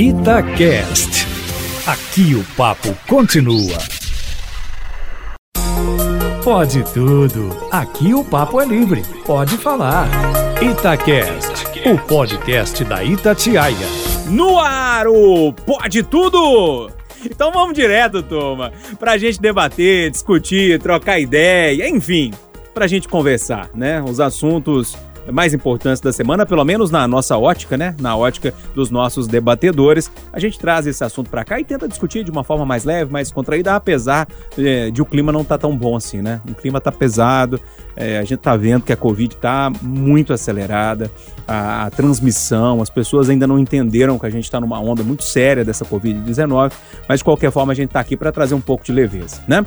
Itacast. Aqui o papo continua. Pode tudo. Aqui o papo é livre. Pode falar. Itacast, o podcast da Itatiaia. No ar, o Pode Tudo! Então vamos direto, turma, pra gente debater, discutir, trocar ideia, enfim, pra gente conversar, né? Os assuntos mais importantes da semana, pelo menos na nossa ótica, né? Na ótica dos nossos debatedores. A gente traz esse assunto para cá e tenta discutir de uma forma mais leve, mais contraída, apesar é, de o clima não estar tá tão bom assim, né? O clima tá pesado, é, a gente tá vendo que a Covid tá muito acelerada, a, a transmissão, as pessoas ainda não entenderam que a gente está numa onda muito séria dessa Covid-19, mas de qualquer forma a gente tá aqui para trazer um pouco de leveza, né?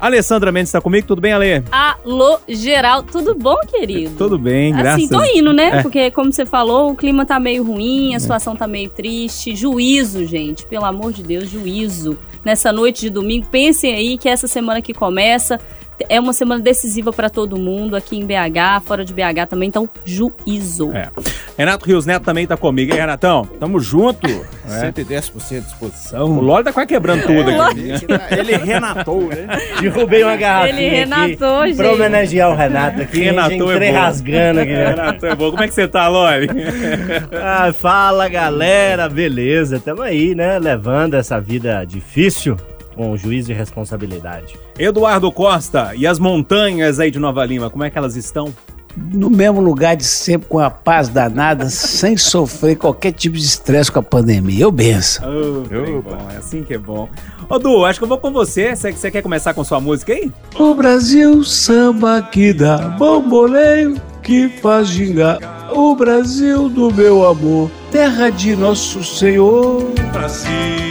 Alessandra Mendes está comigo, tudo bem, Ale? Alô, geral, tudo bom, querido? Tudo bem, assim, graças Assim, tô indo, né? É. Porque, como você falou, o clima tá meio ruim, a é. situação tá meio triste. Juízo, gente, pelo amor de Deus, juízo. Nessa noite de domingo, pensem aí que essa semana que começa é uma semana decisiva para todo mundo aqui em BH, fora de BH também, então juízo. É. Renato Rios Neto também tá comigo, hein, Renatão? Tamo junto. É. 110% de disposição. O Lólio tá quase quebrando tudo aqui. Ele renatou, né? Derrubei uma garrafinha Ele renatou, aqui, gente. Pra homenagear o Renato aqui. Renatou é bom. rasgando aqui. Renato é bom. Como é que você tá, Loli? ah, fala, galera. Beleza, tamo aí, né? Levando essa vida difícil com juízo e responsabilidade. Eduardo Costa, e as montanhas aí de Nova Lima, como é que elas estão? no mesmo lugar de sempre, com a paz danada, sem sofrer qualquer tipo de estresse com a pandemia. Eu benço. Oh, eu, bom, é assim que é bom. Ô, Du, acho que eu vou com você. Você quer começar com sua música aí? O Brasil, samba que dá bomboleio, que faz gingar. O Brasil do meu amor, terra de nosso Senhor. Brasil,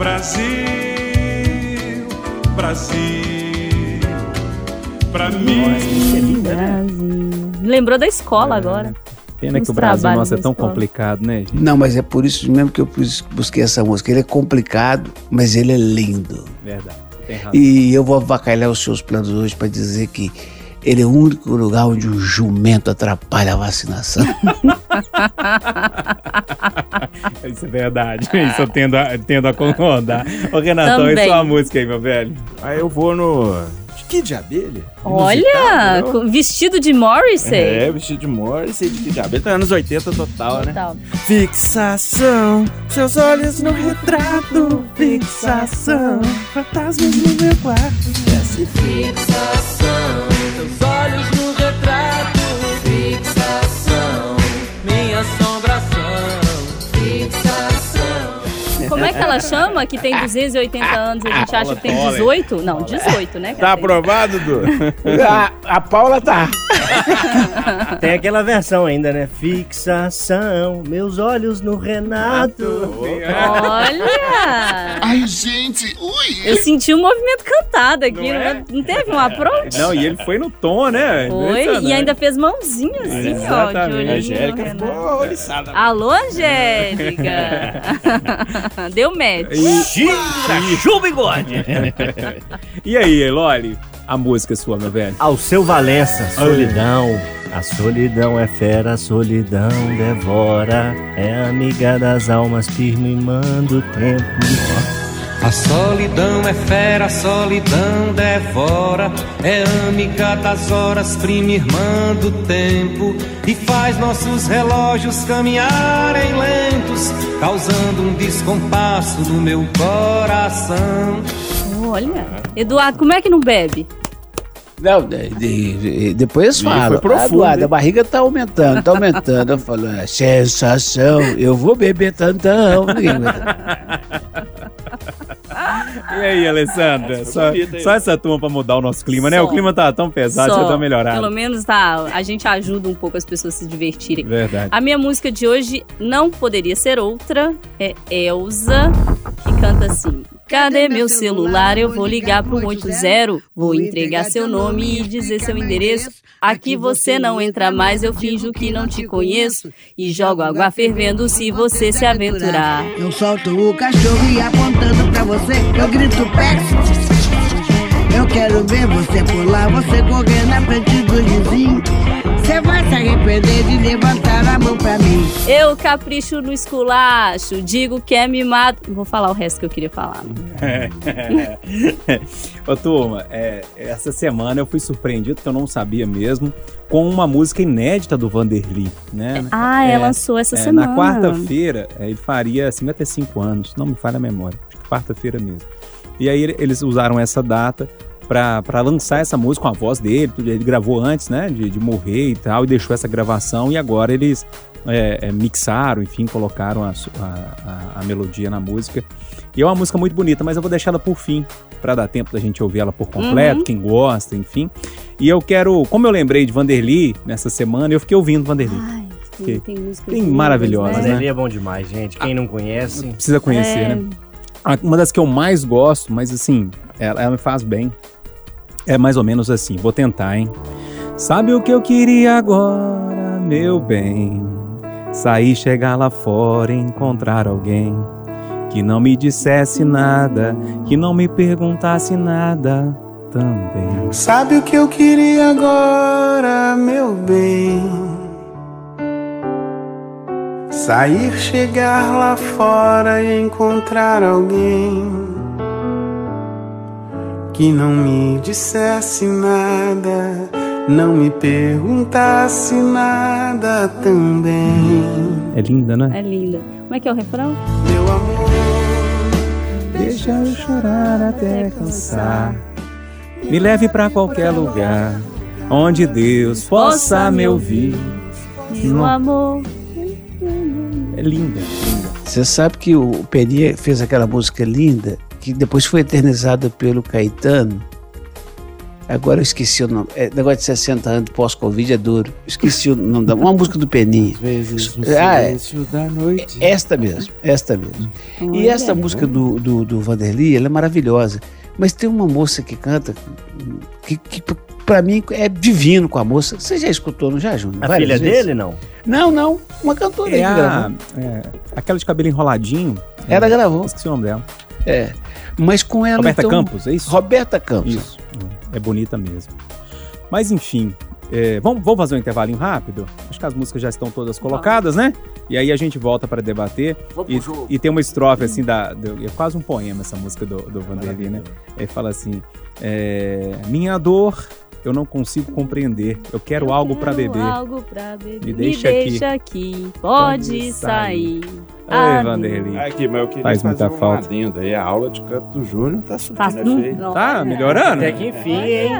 Brasil, Brasil pra mim. Nossa, é linda, né? Lembrou da escola é. agora. Pena que o Brasil nosso é tão escola. complicado, né, gente? Não, mas é por isso mesmo que eu busquei essa música. Ele é complicado, mas ele é lindo. Verdade. E eu vou avacalhar os seus planos hoje para dizer que ele é o único lugar onde o jumento atrapalha a vacinação. Isso é verdade. Isso eu tendo a, tendo a concordar. Ô, Renatão, e sua música aí, meu velho? Aí eu vou no Kid de abelha. Olha, vestido de Morrissey. É, vestido de Morrissey, de Kid de abelha. Tá anos 80 total, né? total. né? Fixação, seus olhos no retrato. Fixação, fantasmas no meu quarto. Fixação, olhos no retrato. Fixação, minha assombração. Como é que ela chama? Que tem 280 anos e a gente acha que tem 18? Não, 18, né? Tá aprovado, Du? a, a Paula tá. Tem aquela versão ainda, né? Fixação, meus olhos no Renato. Olha! Ai, gente, ui! Eu senti um movimento cantado aqui, não, é? não teve um approach? Não, e ele foi no tom, né? Foi, e ainda fez mãozinho assim, Exatamente. ó. a Angélica ficou oriçada. Alô, Angélica! Deu match. Chupa bigode! e aí, Eloli? A música sua, meu velho? Ao seu Valença, solidão. A solidão é fera, a solidão devora. É amiga das almas, firmando o tempo. A solidão é fera, a solidão devora. É amiga das horas, prima irmã do tempo. E faz nossos relógios caminharem lentos, causando um descompasso no meu coração. Olha, Eduardo, como é que não bebe? Não, de, de, depois fala. Ah, Eduardo, a barriga tá aumentando, tá aumentando. Eu falo, é, sensação, eu vou beber tantão. E aí, Alessandra? Só, só, essa turma pra mudar o nosso clima, só. né? O clima tá tão pesado, só. já tá melhorado. Pelo menos tá, a gente ajuda um pouco as pessoas a se divertirem. Verdade. A minha música de hoje não poderia ser outra. É Elsa, que canta assim. Cadê meu celular? Eu vou ligar pro 180. Vou entregar seu nome e dizer seu endereço. Aqui você não entra mais, eu finjo que não te conheço. E jogo água fervendo se você se aventurar. Eu solto o cachorro e apontando pra você, eu grito peço. Quero ver você pular, você correr na frente do vizinho. Você vai se arrepender de levantar a mão pra mim. Eu capricho no esculacho, digo que é mimado. Vou falar o resto que eu queria falar. Ô, turma, é, essa semana eu fui surpreendido, que eu não sabia mesmo, com uma música inédita do Vanderly, né? Ah, É, ela lançou essa É, semana. Na quarta-feira, é, ele faria 55 anos, não me falha a memória, acho que quarta-feira mesmo. E aí ele- eles usaram essa data pra pra lançar essa música com a voz dele, ele gravou antes, né, de, de morrer e tal, e deixou essa gravação, e agora eles é, é, mixaram, enfim, colocaram a, a- a- a melodia na música. E é uma música muito bonita, mas eu vou deixar ela por fim, pra dar tempo da gente ouvir ela por completo, Uhum. quem gosta, enfim. E eu quero, como eu lembrei de Vanderly nessa semana, eu fiquei ouvindo Vanderly. Ai, Que- tem música tem maravilhosas, né? né? Ele é bom demais, gente. Quem não conhece. Precisa conhecer, É. né? A- Uma das que eu mais gosto, mas assim, ela, ela me faz bem. É mais ou menos assim, vou tentar, hein? Sabe o que eu queria agora, meu bem? Sair, chegar lá fora, encontrar alguém que não me dissesse nada, que não me perguntasse nada também. Sabe o que eu queria agora, meu bem? Sair, chegar lá fora e encontrar alguém que não me dissesse nada, não me perguntasse nada também. É linda, né? É linda. Como é que é o refrão? Meu amor, Deixa eu chorar até cansar. Me leve pra qualquer lugar onde Deus possa me ouvir. Meu amor. É linda. Você sabe que o Peninha fez aquela música linda que depois foi eternizada pelo Caetano. Agora eu esqueci o nome. É, negócio de 60 anos pós-Covid é duro. Esqueci o nome da uma música do Peninha. Vezes no Ah, é. silêncio da noite. Esta mesmo, esta mesmo. E Olha. esta música do, do, do Vanderly, ela é maravilhosa. Mas tem uma moça que canta que, que pra mim é divino com a moça. Você já escutou, não já, Júnior? A Várias filha vezes? dele, não? Não, não. Uma cantora aí É que a, gravou. é, aquela de cabelo enroladinho. Ela é, gravou. Esqueci o nome dela. É. Mas com ela. Roberta então, Campos, é isso? Roberta Campos. Isso. É bonita mesmo. Mas enfim, é, vamos, vamos fazer um intervalinho rápido? Acho que as músicas já estão todas colocadas, né? E aí a gente volta para debater. E, e tem uma estrofe assim da. do- é quase um poema essa música do, do Vanderly, né? Ele fala assim: é, Minha dor eu não consigo compreender. Eu quero Eu algo para beber. Algo pra beber. Me deixa aqui. aqui. Pode Pode sair. Ei, Ah, Vanderly. Aqui, mas eu queria Faz fazer muita um falta. adendo aí. A aula de canto do Júnior tá surtindo Tá, efeito. Tá melhorando? Até que enfim, hein?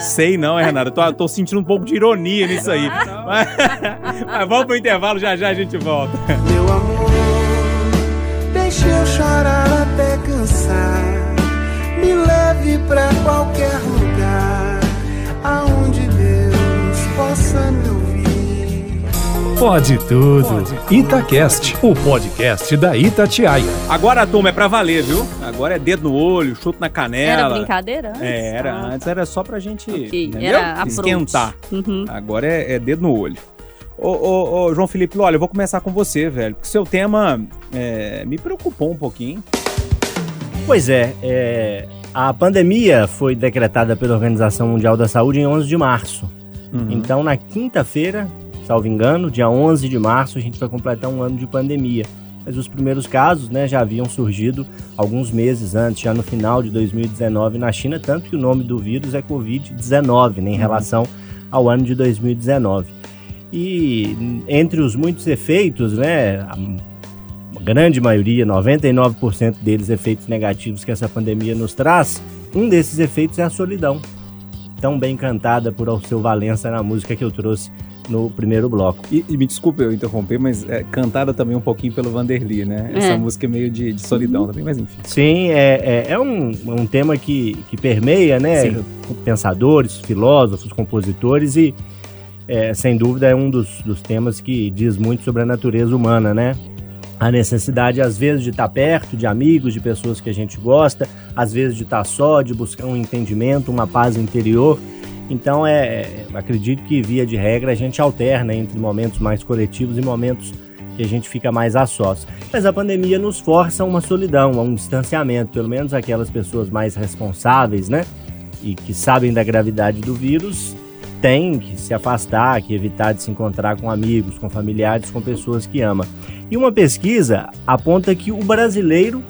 Sei não, hein, Renato. Eu tô, tô sentindo um pouco de ironia nisso aí. Mas, mas vamos pro intervalo, já já a gente volta. meu amor, deixa eu chorar até cansar. Me leve pra qualquer lugar aonde Deus possa me ouvir. Pode tudo. Itacast, o podcast da Itatiaia. Agora turma é pra valer, viu? Agora é dedo no olho, chute na canela. Era brincadeira antes? É, era. Ah, Antes era só pra gente ok. entendeu? Era esquentar. Uhum. Agora é, é dedo no olho. Ô, ô, ô, João Felipe, olha, eu vou começar com você, velho. Porque seu tema é, me preocupou um pouquinho. Pois é, é, a pandemia foi decretada pela Organização Mundial da Saúde em 11 de março. Uhum. Então, na quinta-feira, salvo engano, dia 11 de março, a gente vai completar um ano de pandemia. Mas os primeiros casos né, já haviam surgido alguns meses antes, já no final de 2019 na China, tanto que o nome do vírus é Covid-19, né, em relação ao ano de 2019. E entre os muitos efeitos, né, a grande maioria, 99% deles efeitos negativos que essa pandemia nos traz, um desses efeitos é a solidão, tão bem cantada por Alceu Valença na música que eu trouxe no primeiro bloco. E, e me desculpe eu interromper, mas é cantada também um pouquinho pelo Vanderly, né? Essa É. música é meio de, de solidão também, mas enfim. Sim, é, é, é um, um tema que, que permeia, né? Sim. Pensadores, filósofos, compositores e, é, sem dúvida, é um dos, dos temas que diz muito sobre a natureza humana, né? A necessidade, às vezes, de estar perto de amigos, de pessoas que a gente gosta, às vezes de estar só, de buscar um entendimento, uma paz interior. Então, é, é, acredito que, via de regra, a gente alterna entre momentos mais coletivos e momentos que a gente fica mais a sós. Mas a pandemia nos força a uma solidão, a um distanciamento, pelo menos aquelas pessoas mais responsáveis, né? E que sabem da gravidade do vírus, tem que se afastar, que evitar de se encontrar com amigos, com familiares, com pessoas que ama. E uma pesquisa aponta que o brasileiro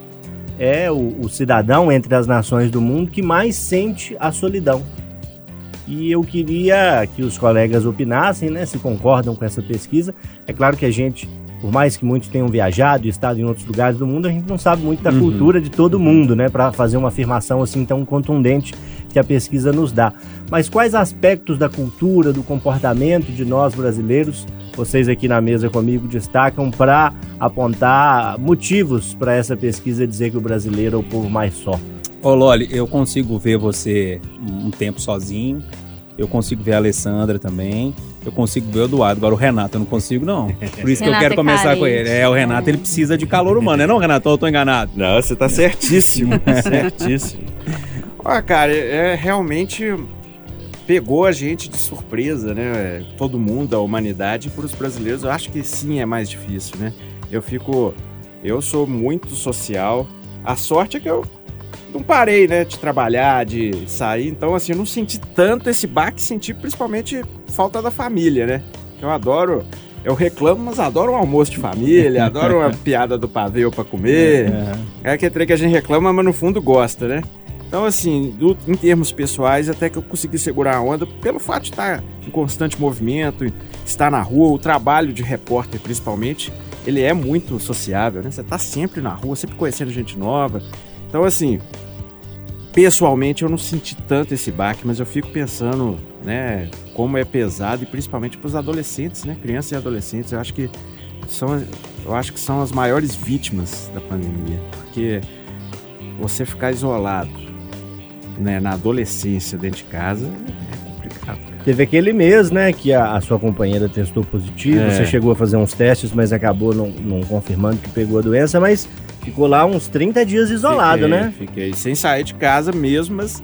é o, o cidadão entre as nações do mundo que mais sente a solidão. E eu queria que os colegas opinassem, né, se concordam com essa pesquisa. É claro que a gente por mais que muitos tenham viajado e estado em outros lugares do mundo, a gente não sabe muito da uhum. cultura de todo mundo, né, para fazer uma afirmação assim tão contundente que a pesquisa nos dá. Mas quais aspectos da cultura, do comportamento de nós brasileiros, vocês aqui na mesa comigo destacam para apontar motivos para essa pesquisa dizer que o brasileiro é o povo mais só? Ô Loli, eu consigo ver você um tempo sozinho, eu consigo ver a Alessandra também. Eu consigo ver o Eduardo. Agora o Renato eu não consigo, não. Por isso que eu quero é começar carente. com ele. É, o Renato ele precisa de calor humano, é não, Renato? Ou eu tô enganado? Não, você tá certíssimo. certíssimo. Olha, cara, é, é realmente pegou a gente de surpresa, né? Todo mundo, a humanidade, para os brasileiros, eu acho que sim é mais difícil, né? Eu fico. Eu sou muito social. A sorte é que eu não parei, né, de trabalhar, de sair. Então, assim, eu não senti tanto esse baque, senti principalmente falta da família, né? Eu adoro, eu reclamo, mas adoro um almoço de família, adoro uma piada do pavê para comer. É, é que que a gente reclama, mas no fundo gosta, né? Então, assim, do, em termos pessoais, até que eu consegui segurar a onda pelo fato de estar em constante movimento, estar na rua, o trabalho de repórter, principalmente, ele é muito sociável, né? Você tá sempre na rua, sempre conhecendo gente nova. Então, assim, pessoalmente eu não senti tanto esse baque, mas eu fico pensando, né, como é pesado e principalmente para os adolescentes, né, crianças e adolescentes. Eu acho que são, eu acho que são as maiores vítimas da pandemia, porque você ficar isolado, né, na adolescência dentro de casa. Teve aquele mês, né, que a, a sua companheira testou positivo, é. você chegou a fazer uns testes, mas acabou não, não confirmando que pegou a doença, mas Ficou lá uns 30 dias isolado, fiquei, né? Fiquei sem sair de casa mesmo, mas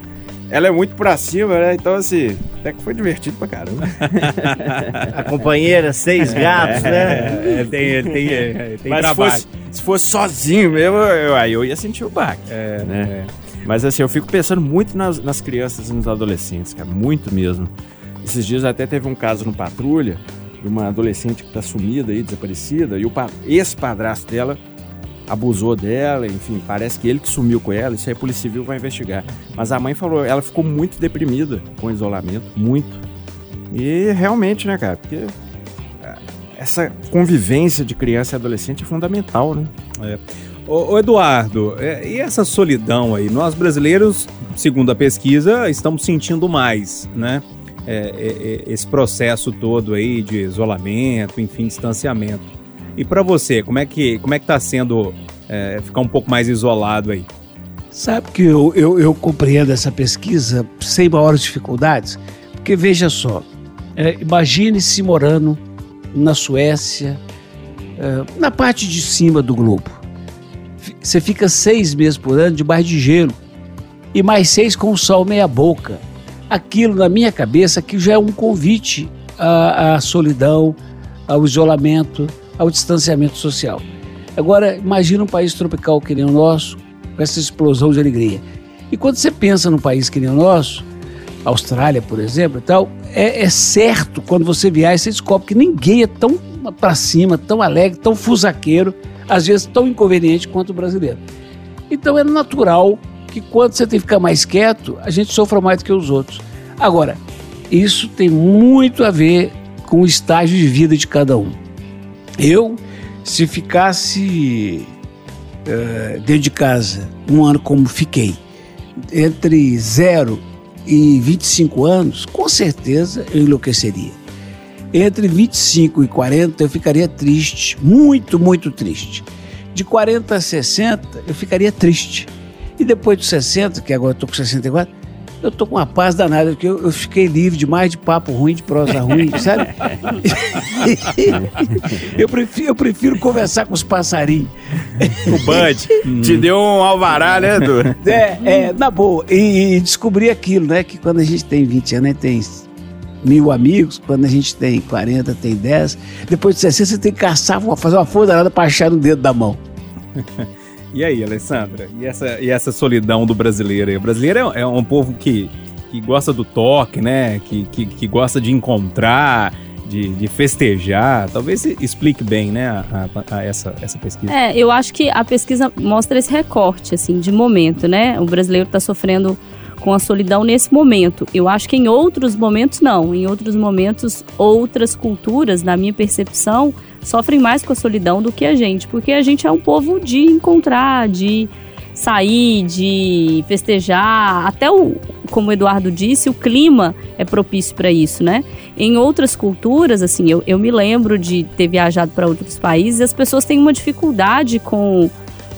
ela é muito pra cima, né? Então, assim, até que foi divertido pra caramba. A companheira, seis gatos, né? É, tem, tem, é, tem Mas trabalho. Se fosse, se fosse sozinho mesmo, eu, aí eu ia sentir o baque. É, né? É. Mas assim, eu fico pensando muito nas, nas crianças e nos adolescentes, cara, muito mesmo. Esses dias até teve um caso no Patrulha, de uma adolescente que tá sumida aí, desaparecida, e o ex-padrasto dela abusou dela, enfim, parece que ele que sumiu com ela, isso aí a Polícia Civil vai investigar. Mas a mãe falou, ela ficou muito deprimida com o isolamento, muito. E realmente, né, cara, porque é, essa convivência de criança e adolescente é fundamental, né? É. Ô Eduardo, é, e essa solidão aí? Nós brasileiros, segundo a pesquisa, estamos sentindo mais, né? É, é, é esse processo todo aí de isolamento, enfim, distanciamento. E para você, como é que como é que tá sendo é, ficar um pouco mais isolado aí? Sabe que eu, eu, eu, compreendo essa pesquisa sem maiores dificuldades, porque veja só, é, imagine-se morando na Suécia, é, na parte de cima do globo. Você fica seis meses por ano debaixo de gelo e mais seis com o sol meia boca. Aquilo na minha cabeça que já é um convite à, à solidão, ao isolamento, ao distanciamento social. Agora, imagina um país tropical que nem o nosso, com essa explosão de alegria. E quando você pensa num país que nem o nosso, Austrália, por exemplo, e tal, é, é certo quando você viaja, você descobre que ninguém é tão para cima, tão alegre, tão fusaqueiro, às vezes tão inconveniente quanto o brasileiro. Então é natural que quando você tem que ficar mais quieto, a gente sofra mais do que os outros. Agora, isso tem muito a ver com o estágio de vida de cada um. Eu, se ficasse uh, dentro de casa um ano como fiquei, entre 0 e 25 anos, com certeza eu enlouqueceria. Entre 25 e 40 eu ficaria triste, muito, muito triste. De 40 a 60 eu ficaria triste. E depois dos 60, que agora eu estou com 64, eu tô com uma paz danada, porque eu, eu fiquei livre de mais de papo ruim, de prosa ruim, sabe? eu, prefiro, eu prefiro conversar com os passarinhos. O Bud te deu um alvará, né, Edu? É, é, na boa. E, e descobri aquilo, né? Que quando a gente tem 20 anos, né, tem mil amigos, quando a gente tem 40, tem 10. Depois de 60, você tem que caçar, fazer uma força danada para achar no dedo da mão. E aí, Alessandra? E essa, e essa solidão do brasileiro? O brasileiro é, é um povo que, que gosta do toque, né? Que, que, que gosta de encontrar, de, de festejar. Talvez explique bem, né, a, a- a essa, essa pesquisa. É, eu acho que a pesquisa mostra esse recorte, assim, de momento, né? O brasileiro está sofrendo com a solidão nesse momento. Eu acho que em outros momentos, não. Em outros momentos, outras culturas, na minha percepção, sofrem mais com a solidão do que a gente. Porque a gente é um povo de encontrar, de sair, de festejar. Até o, como o Eduardo disse, o clima é propício para isso, né? Em outras culturas, assim, eu, eu me lembro de ter viajado para outros países as pessoas têm uma dificuldade com,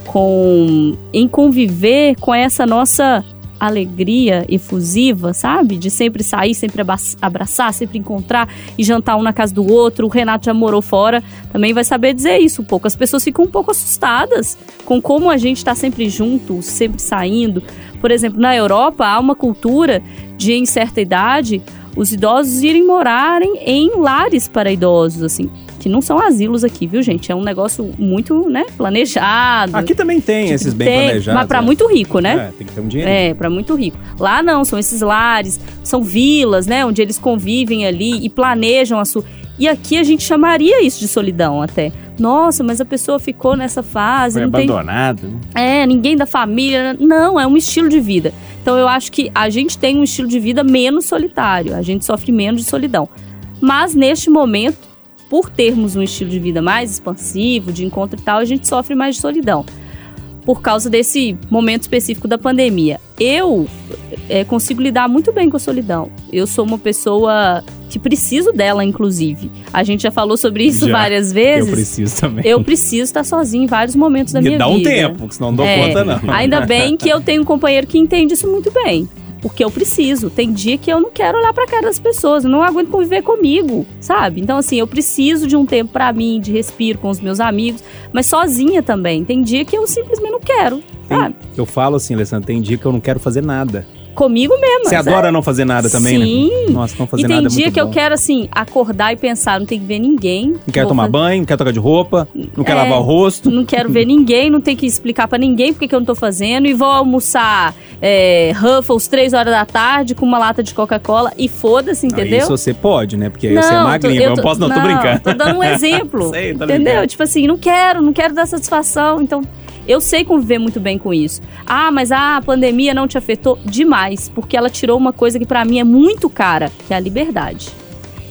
com em conviver com essa nossa alegria efusiva, sabe? De sempre sair, sempre abraçar, sempre encontrar e jantar um na casa do outro. O Renato já morou fora, também vai saber dizer isso um pouco. As pessoas ficam um pouco assustadas com como a gente está sempre junto, sempre saindo. Por exemplo, na Europa há uma cultura de em certa idade os idosos irem morarem em lares para idosos, assim, que não são asilos aqui, viu, gente? É um negócio muito, né, planejado. Aqui também tem esses bem Tem, planejados. Mas para né? muito rico, né? É, tem que ter um dinheiro. É, para muito rico. Lá não, são esses lares, são vilas, né, onde eles convivem ali e planejam a sua. E aqui a gente chamaria isso de solidão até. Nossa, mas a pessoa ficou nessa fase, Foi não tem abandonado. né? é, ninguém da família. Não, é um estilo de vida. Então eu acho que a gente tem um estilo de vida menos solitário, a gente sofre menos de solidão. Mas neste momento, por termos um estilo de vida mais expansivo, de encontro e tal, a gente sofre mais de solidão. Por causa desse momento específico da pandemia. Eu é, consigo lidar muito bem com a solidão. Eu sou uma pessoa que preciso dela, inclusive. A gente já falou sobre isso Já. várias vezes. Eu preciso também. Eu preciso estar sozinha em vários momentos da Me minha dá um vida. tempo, senão não dou É, conta, não. Ainda bem que eu tenho um companheiro que entende isso muito bem. Porque eu preciso. Tem dia que eu não quero olhar pra cara das pessoas, eu não aguento conviver comigo, sabe? Então, assim, eu preciso de um tempo pra mim, de respiro com os meus amigos, mas sozinha também. Tem dia que eu simplesmente não quero, sabe? Eu falo assim, Alessandro, tem dia que eu não quero fazer nada. Comigo mesmo. Você adora não fazer nada também, Sim. né? Nossa, não fazer E tem nada é dia muito que eu bom. quero, assim, acordar e pensar, não tem que ver ninguém. Não quer Vou tomar fazer- banho, não quer trocar de roupa, não quer É. lavar o rosto. Não quero ver ninguém, não tem que explicar pra ninguém porque que eu não tô fazendo. E vou almoçar é, Ruffles três horas da tarde com uma lata de Coca-Cola e foda-se, entendeu? Isso você pode, né? Porque aí você é tô- magrinho. Eu, não posso, não, tô brincando. Tô dando um exemplo. Sei, tô entendeu? ligado. Tipo assim, não quero, não quero dar satisfação. Então, eu sei conviver muito bem com isso. Ah, mas a pandemia não te afetou demais, porque ela tirou uma coisa que pra mim é muito cara, que é a liberdade.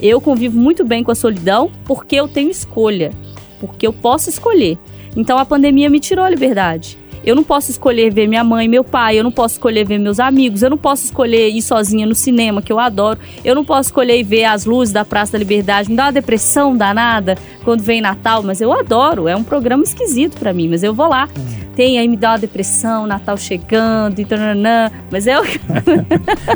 Eu convivo muito bem com a solidão porque eu tenho escolha, porque eu posso escolher. Então a pandemia me tirou a liberdade. Eu não posso escolher ver minha mãe, meu pai, eu não posso escolher ver meus amigos, eu não posso escolher ir sozinha no cinema, que eu adoro, eu não posso escolher ver as luzes da Praça da Liberdade, me dá uma depressão danada quando vem Natal, mas eu adoro, é um programa esquisito pra mim, mas eu vou lá. Tem aí me dá uma depressão, Natal chegando e tananã, mas eu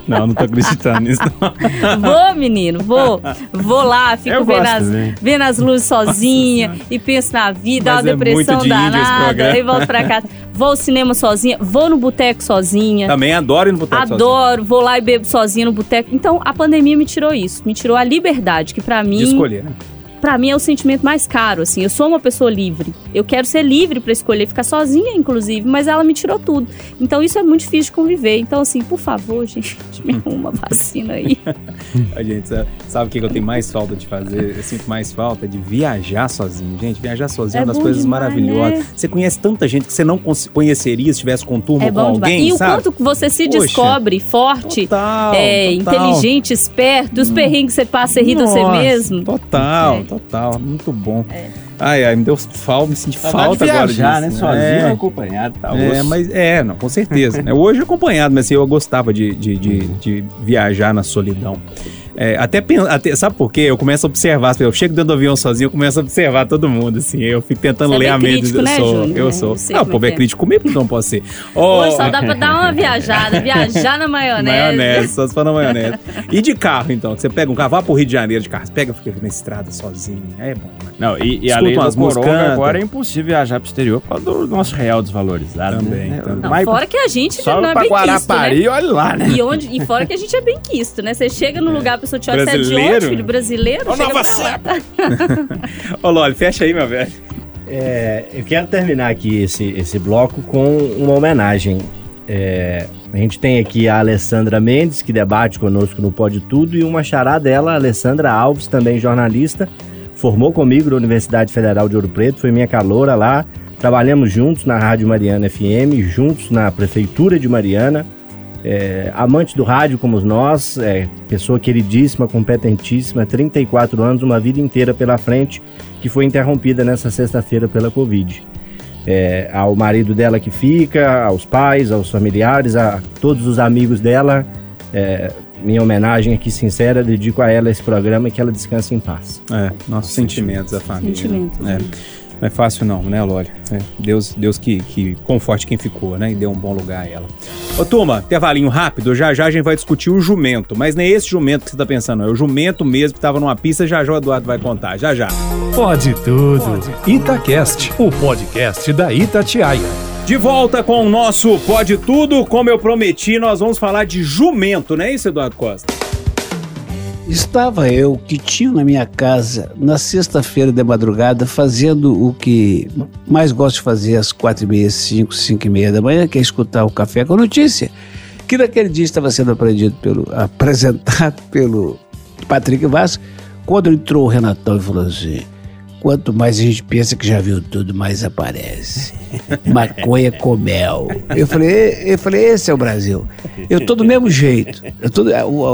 Não, não tô acreditando nisso. não. vou, menino, vou. Vou lá, fico Eu vendo as, também. vendo as luzes sozinha e penso na vida, Mas dá é uma depressão muito de danada, aí volto pra casa. Vou ao cinema sozinha, vou no boteco sozinha. Também adoro ir no boteco. Adoro, vou lá e bebo sozinha no boteco. Então, a pandemia me tirou isso, me tirou a liberdade, que pra mim, De escolher, né? Pra mim é o sentimento mais caro, assim. Eu sou uma pessoa livre. Eu quero ser livre pra escolher ficar sozinha, inclusive, mas ela me tirou tudo. Então isso é muito difícil de conviver. Então assim, por favor, gente, me arruma uma vacina aí. A gente sabe, o que eu tenho mais falta de fazer? Eu sinto mais falta de viajar sozinho. Gente, viajar sozinho é, É uma das coisas demais, maravilhosas. né? Você conhece tanta gente que você não conheceria se estivesse com turma É com bom demais. alguém, E o sabe? quanto que você se Poxa. descobre forte, Total, é, total. inteligente, esperto, os perrengues que você passa e ri de você mesmo. Total, É. total. Muito bom. Ai, ai, me deu falta, me senti Saudade falta de agora viajar, disso. né? Sozinho É. acompanhado, tá? É, mas é, não, com certeza. né? Hoje acompanhado, mas assim, eu gostava de, de, de, de viajar na solidão. É, até, até- sabe por quê? Eu começo a observar, eu chego dentro do avião sozinho, eu começo a observar todo mundo, assim, eu fico tentando Você é ler bem a mente. né, sou, Júnior? eu É, sou. Ah, o povo é é que é. crítico comigo, não posso ser. Ó, Hoje só dá pra dar uma viajada, viajar na maionese. Maionese, só se for na maionese. E de carro, então? Você pega um carro, vá pro Rio de Janeiro de carro, você pega e fica na estrada sozinho. É bom, né? Não, e, e além umas do músicas, agora é impossível viajar pro exterior por causa do nosso real desvalorizado. Também, né? também. Não, Mas- fora que a gente Só não é pra bem Guarapari, quisto, né? olha lá, né? E, onde, e fora que a gente é bem quisto, né? Você chega no lugar, pessoa te olha, você é de Brasileiro? onde, filho? Brasileiro? Ô, chega Nova pra. Ô, Loli, fecha aí, meu velho. É, eu quero terminar aqui esse, esse bloco com uma homenagem. É, a gente tem aqui a Alessandra Mendes, que debate conosco no Pode Tudo, e uma chará dela, a Alessandra Alves, também jornalista, formou comigo na Universidade Federal de Ouro Preto, foi minha caloura lá. Trabalhamos juntos na Rádio Mariana FM, juntos na Prefeitura de Mariana. É, amante do rádio como nós, é, pessoa queridíssima, competentíssima, 34 anos, uma vida inteira pela frente, que foi interrompida nessa sexta-feira pela Covid. É, ao marido dela que fica, aos pais, aos familiares, a todos os amigos dela, é, minha homenagem aqui sincera, dedico a ela esse programa e que ela descanse em paz. É, nossos sentimentos da família. Sentimentos, É. né? Não é fácil não, né, Loli? É, Deus, Deus que, que conforte quem ficou, né? E dê um bom lugar a ela. Ô, turma, intervalinho rápido, já já a gente vai discutir o jumento, mas nem esse jumento que você tá pensando, não. é o jumento mesmo que tava numa pista, já já o Eduardo vai contar, já já. Pode tudo. Itacast, o podcast da Itatiaia. De volta com o nosso Pode Tudo, como eu prometi, nós vamos falar de jumento, não é isso, Eduardo Costa? Estava eu, que tinha na minha casa, na sexta-feira de madrugada, fazendo o que mais gosto de fazer às quatro e meia, cinco, cinco e meia da manhã, que é escutar o Café com Notícia, que naquele dia estava sendo pelo, apresentado pelo Patrick Vaz, quando entrou o Renatão e falou assim, quanto mais a gente pensa que já viu tudo, mais aparece. Maconha com mel. Eu falei, eu falei, esse é o Brasil. Eu tô do mesmo jeito. Eu, tô,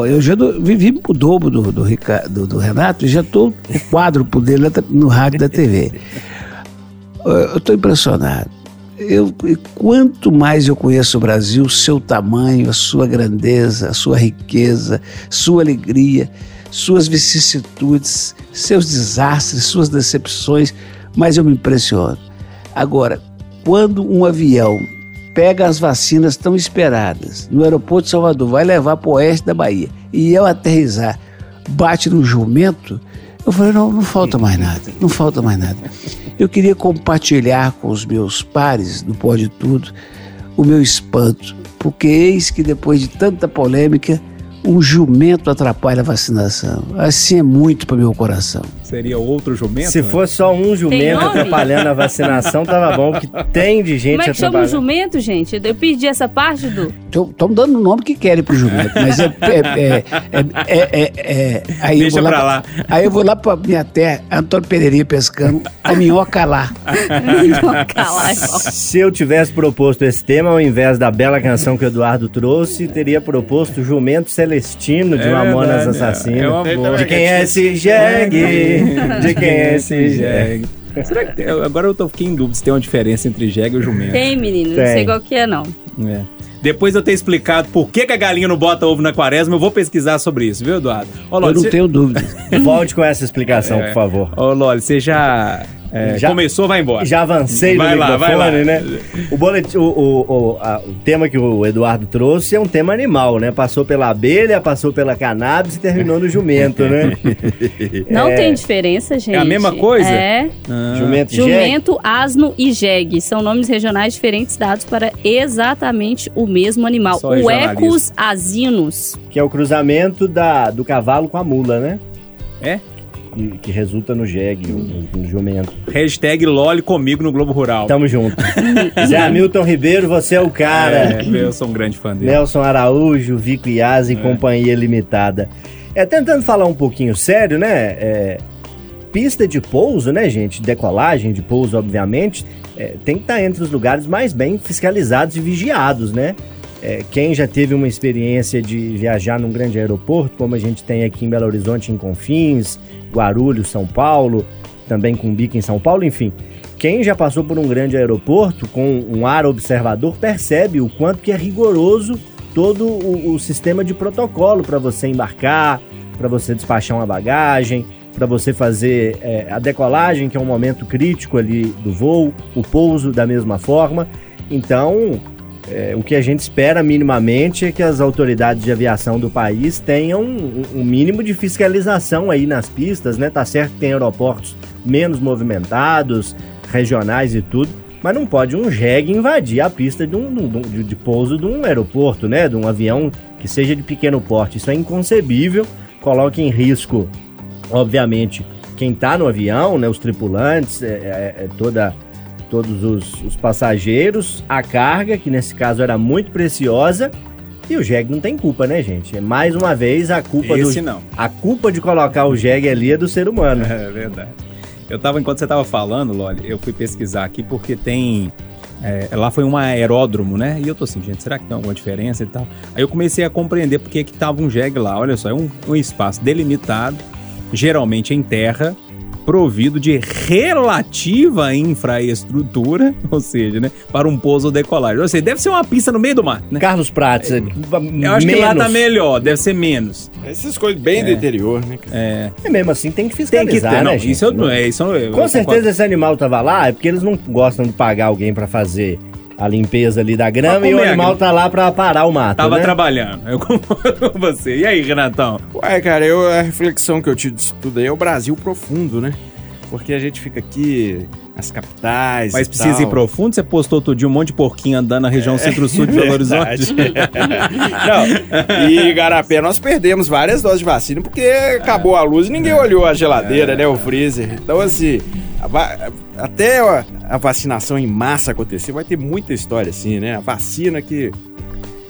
eu já vivi o dobro do, do, do- do Renato e já tô o quádruplo dele no rádio da TV. Eu tô impressionado. Eu, quanto mais eu conheço o Brasil, seu tamanho, a sua grandeza, a sua riqueza, sua alegria, suas vicissitudes, seus desastres, suas decepções, mais eu me impressiono. Agora, quando um avião pega as vacinas tão esperadas no aeroporto de Salvador, vai levar para o oeste da Bahia, e eu aterrizar, bate no jumento, eu falei, não, não falta mais nada, não falta mais nada. Eu queria compartilhar com os meus pares do Pode Tudo o meu espanto, porque eis que depois de tanta polêmica, um jumento atrapalha a vacinação. Assim é muito para meu coração. Seria outro jumento? Se né? fosse só um jumento atrapalhando a vacinação, tava bom, que tem de gente Como é chama o atrapalhando. jumento, gente? Eu pedi essa parte do. Estão dando o nome que querem pro jumento, mas é. é, é, é, é, é- é- aí Deixa eu vou pra lá, lá. Aí eu vou lá pra minha terra, Antônio Pereirinha pescando a minhoca lá. Se eu tivesse proposto esse tema, ao invés da bela canção que o Eduardo trouxe, teria proposto Jumento Celestino de É Mamonas verdade, Assassinas. é uma boa. De quem é esse jegue? De quem é esse jegue? Será que tem- agora eu tô fiquei em dúvida se tem uma diferença entre jegue e o jumento. Tem, menino. Não Tem. sei qual que é, não. É. Depois de eu ter explicado por que, que a galinha não bota ovo na quaresma, eu vou pesquisar sobre isso, viu, Eduardo? Ô, Loli, Eu não você- tenho dúvida. Volte com essa explicação, É. por favor. Ô, Loli, você já, é, Já- começou, vai embora. Já avancei vai no lá, vai lá. né? O, boletim, o, o, o, a- o tema que o Eduardo trouxe é um tema animal, né? Passou pela abelha, passou pela cannabis e terminou no jumento, né? Não É. tem diferença, gente. É a mesma coisa? É. Ah. Jumento e jegue? Jumento, asno e jegue são nomes regionais diferentes dados para exatamente o mesmo animal. Só o. Ecus asinos. Que é o cruzamento da, do cavalo com a mula, né? É? Que, que resulta no jegue, no, no jumento. Hashtag Loli comigo no Globo Rural. Tamo junto. Zé Hamilton Ribeiro, você é o cara. É, eu sou um grande fã dele. Nelson Araújo, Vico Iaz e Companhia Limitada. É, tentando falar um pouquinho sério, né? É, pista de pouso, né, gente? Decolagem de pouso, obviamente, é, tem que estar entre os lugares mais bem fiscalizados e vigiados, né? É, quem já teve uma experiência de viajar num grande aeroporto, como a gente tem aqui em Belo Horizonte, em Confins, Guarulhos, São Paulo, também com bico em São Paulo, enfim. Quem já passou por um grande aeroporto com um ar observador percebe o quanto que é rigoroso todo o, o sistema de protocolo para você embarcar, para você despachar uma bagagem, para você fazer é, a decolagem, que é um momento crítico ali do voo, o pouso da mesma forma. Então, é, o que a gente espera minimamente é que as autoridades de aviação do país tenham um, um mínimo de fiscalização aí nas pistas, né? Tá certo que tem aeroportos menos movimentados, regionais e tudo, mas não pode um jegue invadir a pista de, um, de de pouso de um aeroporto, né? De um avião que seja de pequeno porte. Isso é inconcebível, coloca em risco, obviamente, quem está no avião, né? Os tripulantes, é, é- é toda todos os, os passageiros, a carga, que nesse caso era muito preciosa, e o jegue não tem culpa, né, gente? É mais uma vez a culpa Esse do não. a culpa de colocar o jegue ali é do ser humano. É verdade. Eu tava, enquanto você tava falando, Loli, eu fui pesquisar aqui porque tem. é, lá foi um aeródromo, né? E eu tô assim, gente, será que tem alguma diferença e tal? Aí eu comecei a compreender porque que tava um jegue lá. Olha só, é um, um espaço delimitado, geralmente em terra, provido de relativa infraestrutura, ou seja, né? Para um pouso ou decolagem. Ou seja, deve ser uma pista no meio do mar, né? Carlos Prates, é, Eu acho que lá tá melhor, deve ser menos. Essas coisas bem do interior, né? É. E mesmo assim tem que Tem fiscalizar, que ter, não, né, gente? isso eu não é, isso eu, eu Com concordo. certeza esse animal tava lá é porque eles não gostam de pagar alguém pra fazer a limpeza ali da grama e o a animal tá lá pra parar o mato, Tava né? trabalhando, eu concordo com você. E aí, Renatão? Ué, cara, eu, a reflexão que eu tive disso tudo aí é o Brasil profundo, né? Porque a gente fica aqui nas capitais. Mas e precisa tal. ir profundo? Você postou outro dia um monte de porquinho andando na região centro-sul de Belo Horizonte? Não, e Garapé, nós perdemos várias doses de vacina porque acabou a luz e ninguém olhou a geladeira, né? O freezer. Então, assim, até a, vacinação em massa acontecer, vai ter muita história assim, né? A vacina que,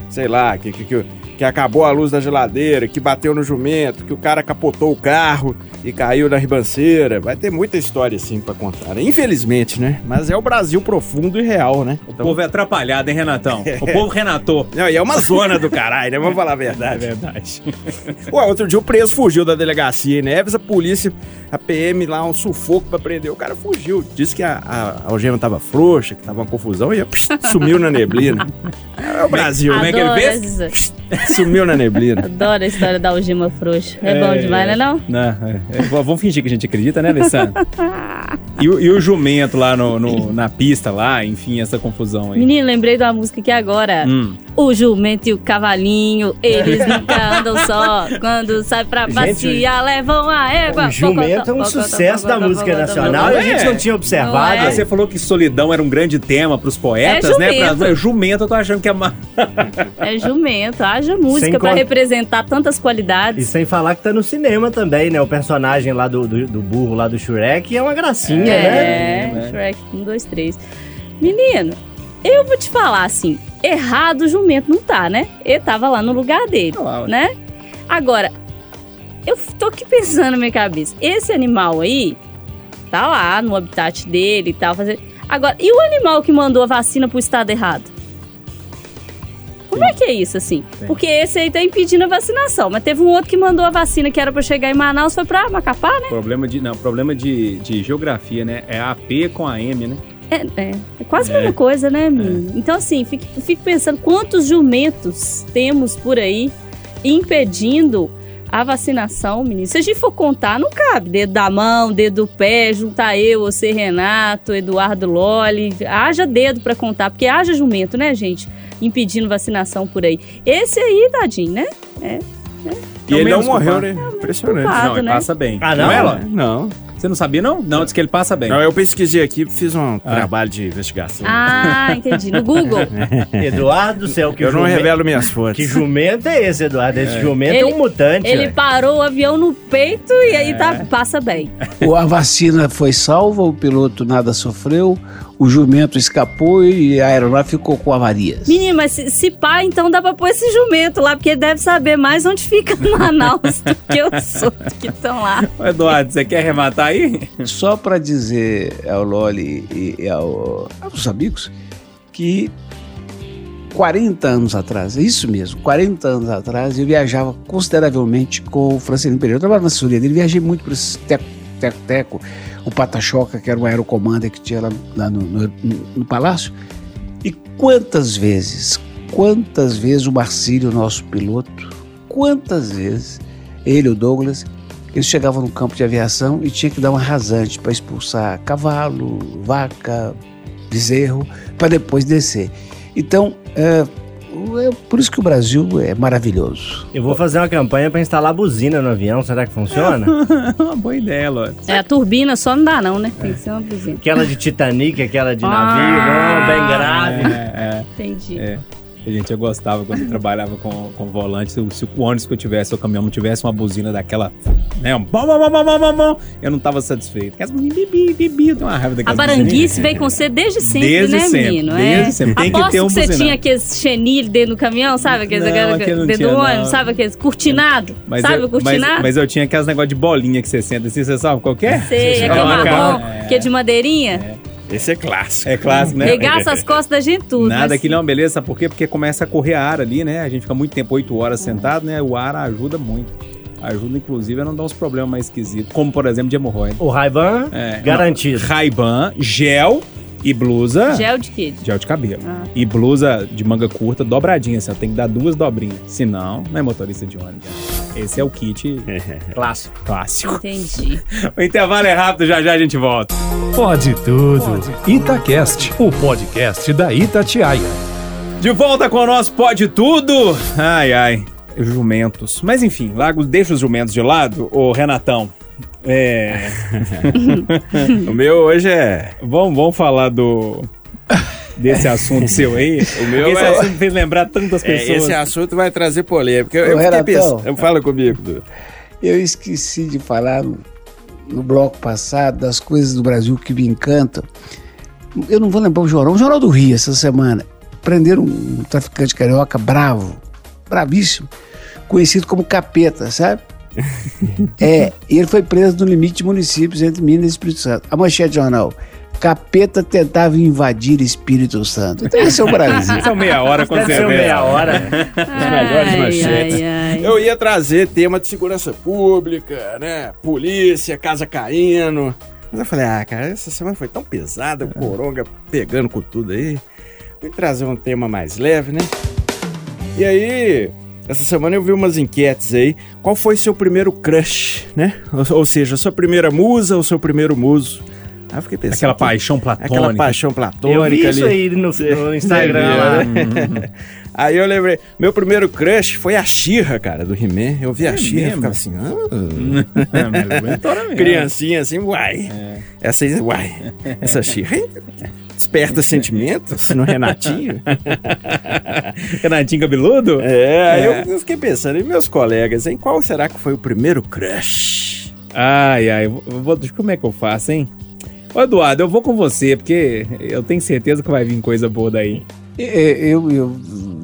sei lá, que, que, que, que acabou a luz da geladeira, que bateu no jumento, que o cara capotou o carro e caiu na ribanceira. Vai ter muita história assim pra contar. né? Infelizmente, né? Mas é o Brasil profundo e real, né? O povo é atrapalhado, hein, Renatão? O povo renatou. Não, e é uma zona do caralho, né? Vamos falar a verdade. É verdade. Ué, outro dia o preso fugiu da delegacia em Neves, a polícia, a PM lá, um sufoco pra prender. O cara fugiu. Disse que a, a, a algema tava frouxa, que tava uma confusão e psh, sumiu na neblina. É o Brasil, Como é que ele fez? Sumiu na neblina. Adoro a história da algema frouxa. É, bom demais, né não? Não, é, é, vamos fingir que a gente acredita, né, Alessandro? E, o- e o jumento lá no, no- na pista, lá, enfim, essa confusão aí. Menino, lembrei uma música aqui agora. Hum. O jumento e o cavalinho, eles nunca andam só. Quando sai pra passear, levam a égua. O jumento é um sucesso da música nacional e a gente não tinha observado. Não é? você falou que solidão era um grande tema pros poetas, É né? jumento. Pra, jumento, eu tô achando que é mais. É jumento, haja música Sem pra representar tantas E qualidades. sem falar que tá no cinema também, né? O personagem lá do, do, do burro lá do Shrek é uma gracinha, né? É, Shrek 1, 2, 3. Menino, eu vou te falar assim: errado o jumento não tá, né? Ele tava lá no lugar dele, ué. né? Agora, eu tô aqui pensando na minha cabeça: esse animal aí tá lá no habitat dele e tal. Fazer... Agora, e o animal que mandou a vacina pro estado errado? Como é que é isso, assim? Sim. Porque esse aí tá impedindo a vacinação, mas teve um outro que mandou a vacina que era pra chegar em Manaus, foi pra Macapá, né? Problema de. Não, problema de, de geografia, né? É a P com a M, né? É, é, é quase a É. mesma coisa, né, menino? Então, assim, fico, fico pensando quantos jumentos temos por aí impedindo a vacinação, menino. Se a gente for contar, não cabe. Dedo da mão, dedo do pé, juntar eu, você, Renato, Eduardo Loli. Haja dedo pra contar, porque haja jumento, né, gente? Impedindo vacinação por aí. Esse aí, tadinho, né? É. E É o ele não morreu, culpado. né? Impressionante. culpado. não, ele né? passa bem. Ah, não? é, Ló? Não. Você não sabia, não? Não, diz que ele passa bem. Não, eu pesquisei aqui, fiz um trabalho de investigação. Ah, entendi. No Google. Eduardo do céu, que eu não jumento- revelo minhas fontes. Que jumento é esse, Eduardo? Esse jumento é Ele- um mutante. Ele ué. parou o avião no peito e aí tá, passa bem. O- A vacina foi salva, o piloto nada sofreu, o jumento escapou e a aeronave ficou com avarias. Menino, mas se, se pá, então dá pra pôr esse jumento lá, porque ele deve saber mais onde fica Manaus do que os outros que estão lá. Eduardo, você quer arrematar aí? Só para dizer ao Loli e, e ao- aos amigos que 40 anos atrás, é isso mesmo, 40 anos atrás, eu viajava consideravelmente com o Francisco Pereira. Eu trabalhava na assessoria dele, viajei muito para esse teco, teco, teco, o Patachoca, que era um aerocomando que tinha lá, lá no, no- no palácio. E quantas vezes, quantas vezes o Marcílio, nosso piloto, quantas vezes ele, o Douglas, eles chegavam no campo de aviação e tinha que dar uma rasante para expulsar cavalo, vaca, bezerro, para depois descer. Então, é, é por isso que o Brasil é maravilhoso. Eu vou fazer uma campanha pra instalar buzina no avião. Será que funciona? Uma boa ideia, Ló. É, a turbina só não dá não, né? Tem que ser uma buzina. aquela de Titanic, aquela de Ah. navio, não, bem grave. É, Entendi. é. A gente eu gostava quando eu trabalhava com, com volante. Se, o- se o ônibus que eu tivesse, o caminhão não tivesse uma buzina daquela, né? Um bom, bom, bom, bom, bom, bom, eu não tava satisfeito. Aquelas bibi, bibi, eu tenho uma raiva A daquelas baranguice veio com você desde sempre, Desde né, sempre, menino? desde é. sempre. Tem que Aposto ter um você buzinão. tinha aqueles chenilhos dentro do caminhão, sabe? Aqueles, Não, não dentro do não. ônibus, sabe? Aqueles cortinado. Mas sabe eu, o cortinado? Mas, mas eu tinha aquelas negócio de bolinha que você senta assim, você sabe qual que é? Sei, Você aquele coloca- marrom, É. que é de madeirinha. Esse é clássico. É clássico, né? Regaça as costas da gente tudo. Nada, mas- aquilo é uma beleza, sabe por quê? Porque começa a correr ar ali, né? A gente fica muito tempo, 8 horas sentado, né? O ar ajuda muito. Ajuda, inclusive, a não dar uns problemas mais esquisitos, como, por exemplo, de hemorroida. O Ray-Ban, É, garantido. Ray-Ban, gel e blusa. Gel de quê? Gel de cabelo. Ah. E blusa de manga curta, dobradinha, assim, tem que dar duas dobrinhas. Senão, não é motorista de ônibus. né? Esse é o kit Clássico. clássico. Entendi. O intervalo é rápido, já já a gente volta. Pode tudo. Itacast, o podcast da Itatiaia. De volta com o nosso Pode Tudo. Ai, ai. Jumentos. Mas enfim, largo, deixa os jumentos de lado, ô Renatão. É. O meu hoje é. vamos, vamos falar do. Desse assunto seu aí. O meu Esse é- assunto fez lembrar tantas é, pessoas. esse assunto vai trazer polêmica. Eu, eu fiquei pensando. Fala comigo, Du. Eu esqueci de falar no, no bloco passado das coisas do Brasil que me encantam. Eu não vou lembrar o jornal. O Jornal do Rio, essa semana, prenderam um traficante carioca bravo, bravíssimo, conhecido como Capeta, sabe? É, e ele foi preso no limite de municípios entre Minas e Espírito Santo. A manchete jornal. Capeta tentava invadir Espírito Santo. Então esse é o Brasil. São meia hora quando Deve você ser vê. meia hora. melhores Ai, manchetes. ai, ai. Eu ia trazer tema de segurança pública, né? Polícia, casa caindo. Mas eu falei, ah, cara, essa semana foi tão pesada, o Coronga pegando com tudo aí. Vou trazer um tema mais leve, né? E aí, essa semana eu vi umas enquetes aí. Qual foi seu primeiro crush, né? Ou, ou seja, sua primeira musa ou seu primeiro muso? Aí eu fiquei pensando. Aquela que- paixão platônica. Aquela paixão platônica Eu vi ali. isso aí no, no Instagram lá. Aí eu lembrei, meu primeiro crush foi a Xirra, cara, do He-Man. Eu vi a É Xirra e ficava assim, ah, É, é mesmo. criancinha assim, uai. Essa aí, uai. Essa Xirra? Desperta sentimentos no Renatinho. Renatinho cabeludo? É, aí eu- eu fiquei pensando, e meus colegas, em qual será que foi o primeiro crush? Ai, ai, vou, como é que eu faço, hein? Ô, Eduardo, eu vou com você, porque eu tenho certeza que vai vir coisa boa daí. É, Eu, eu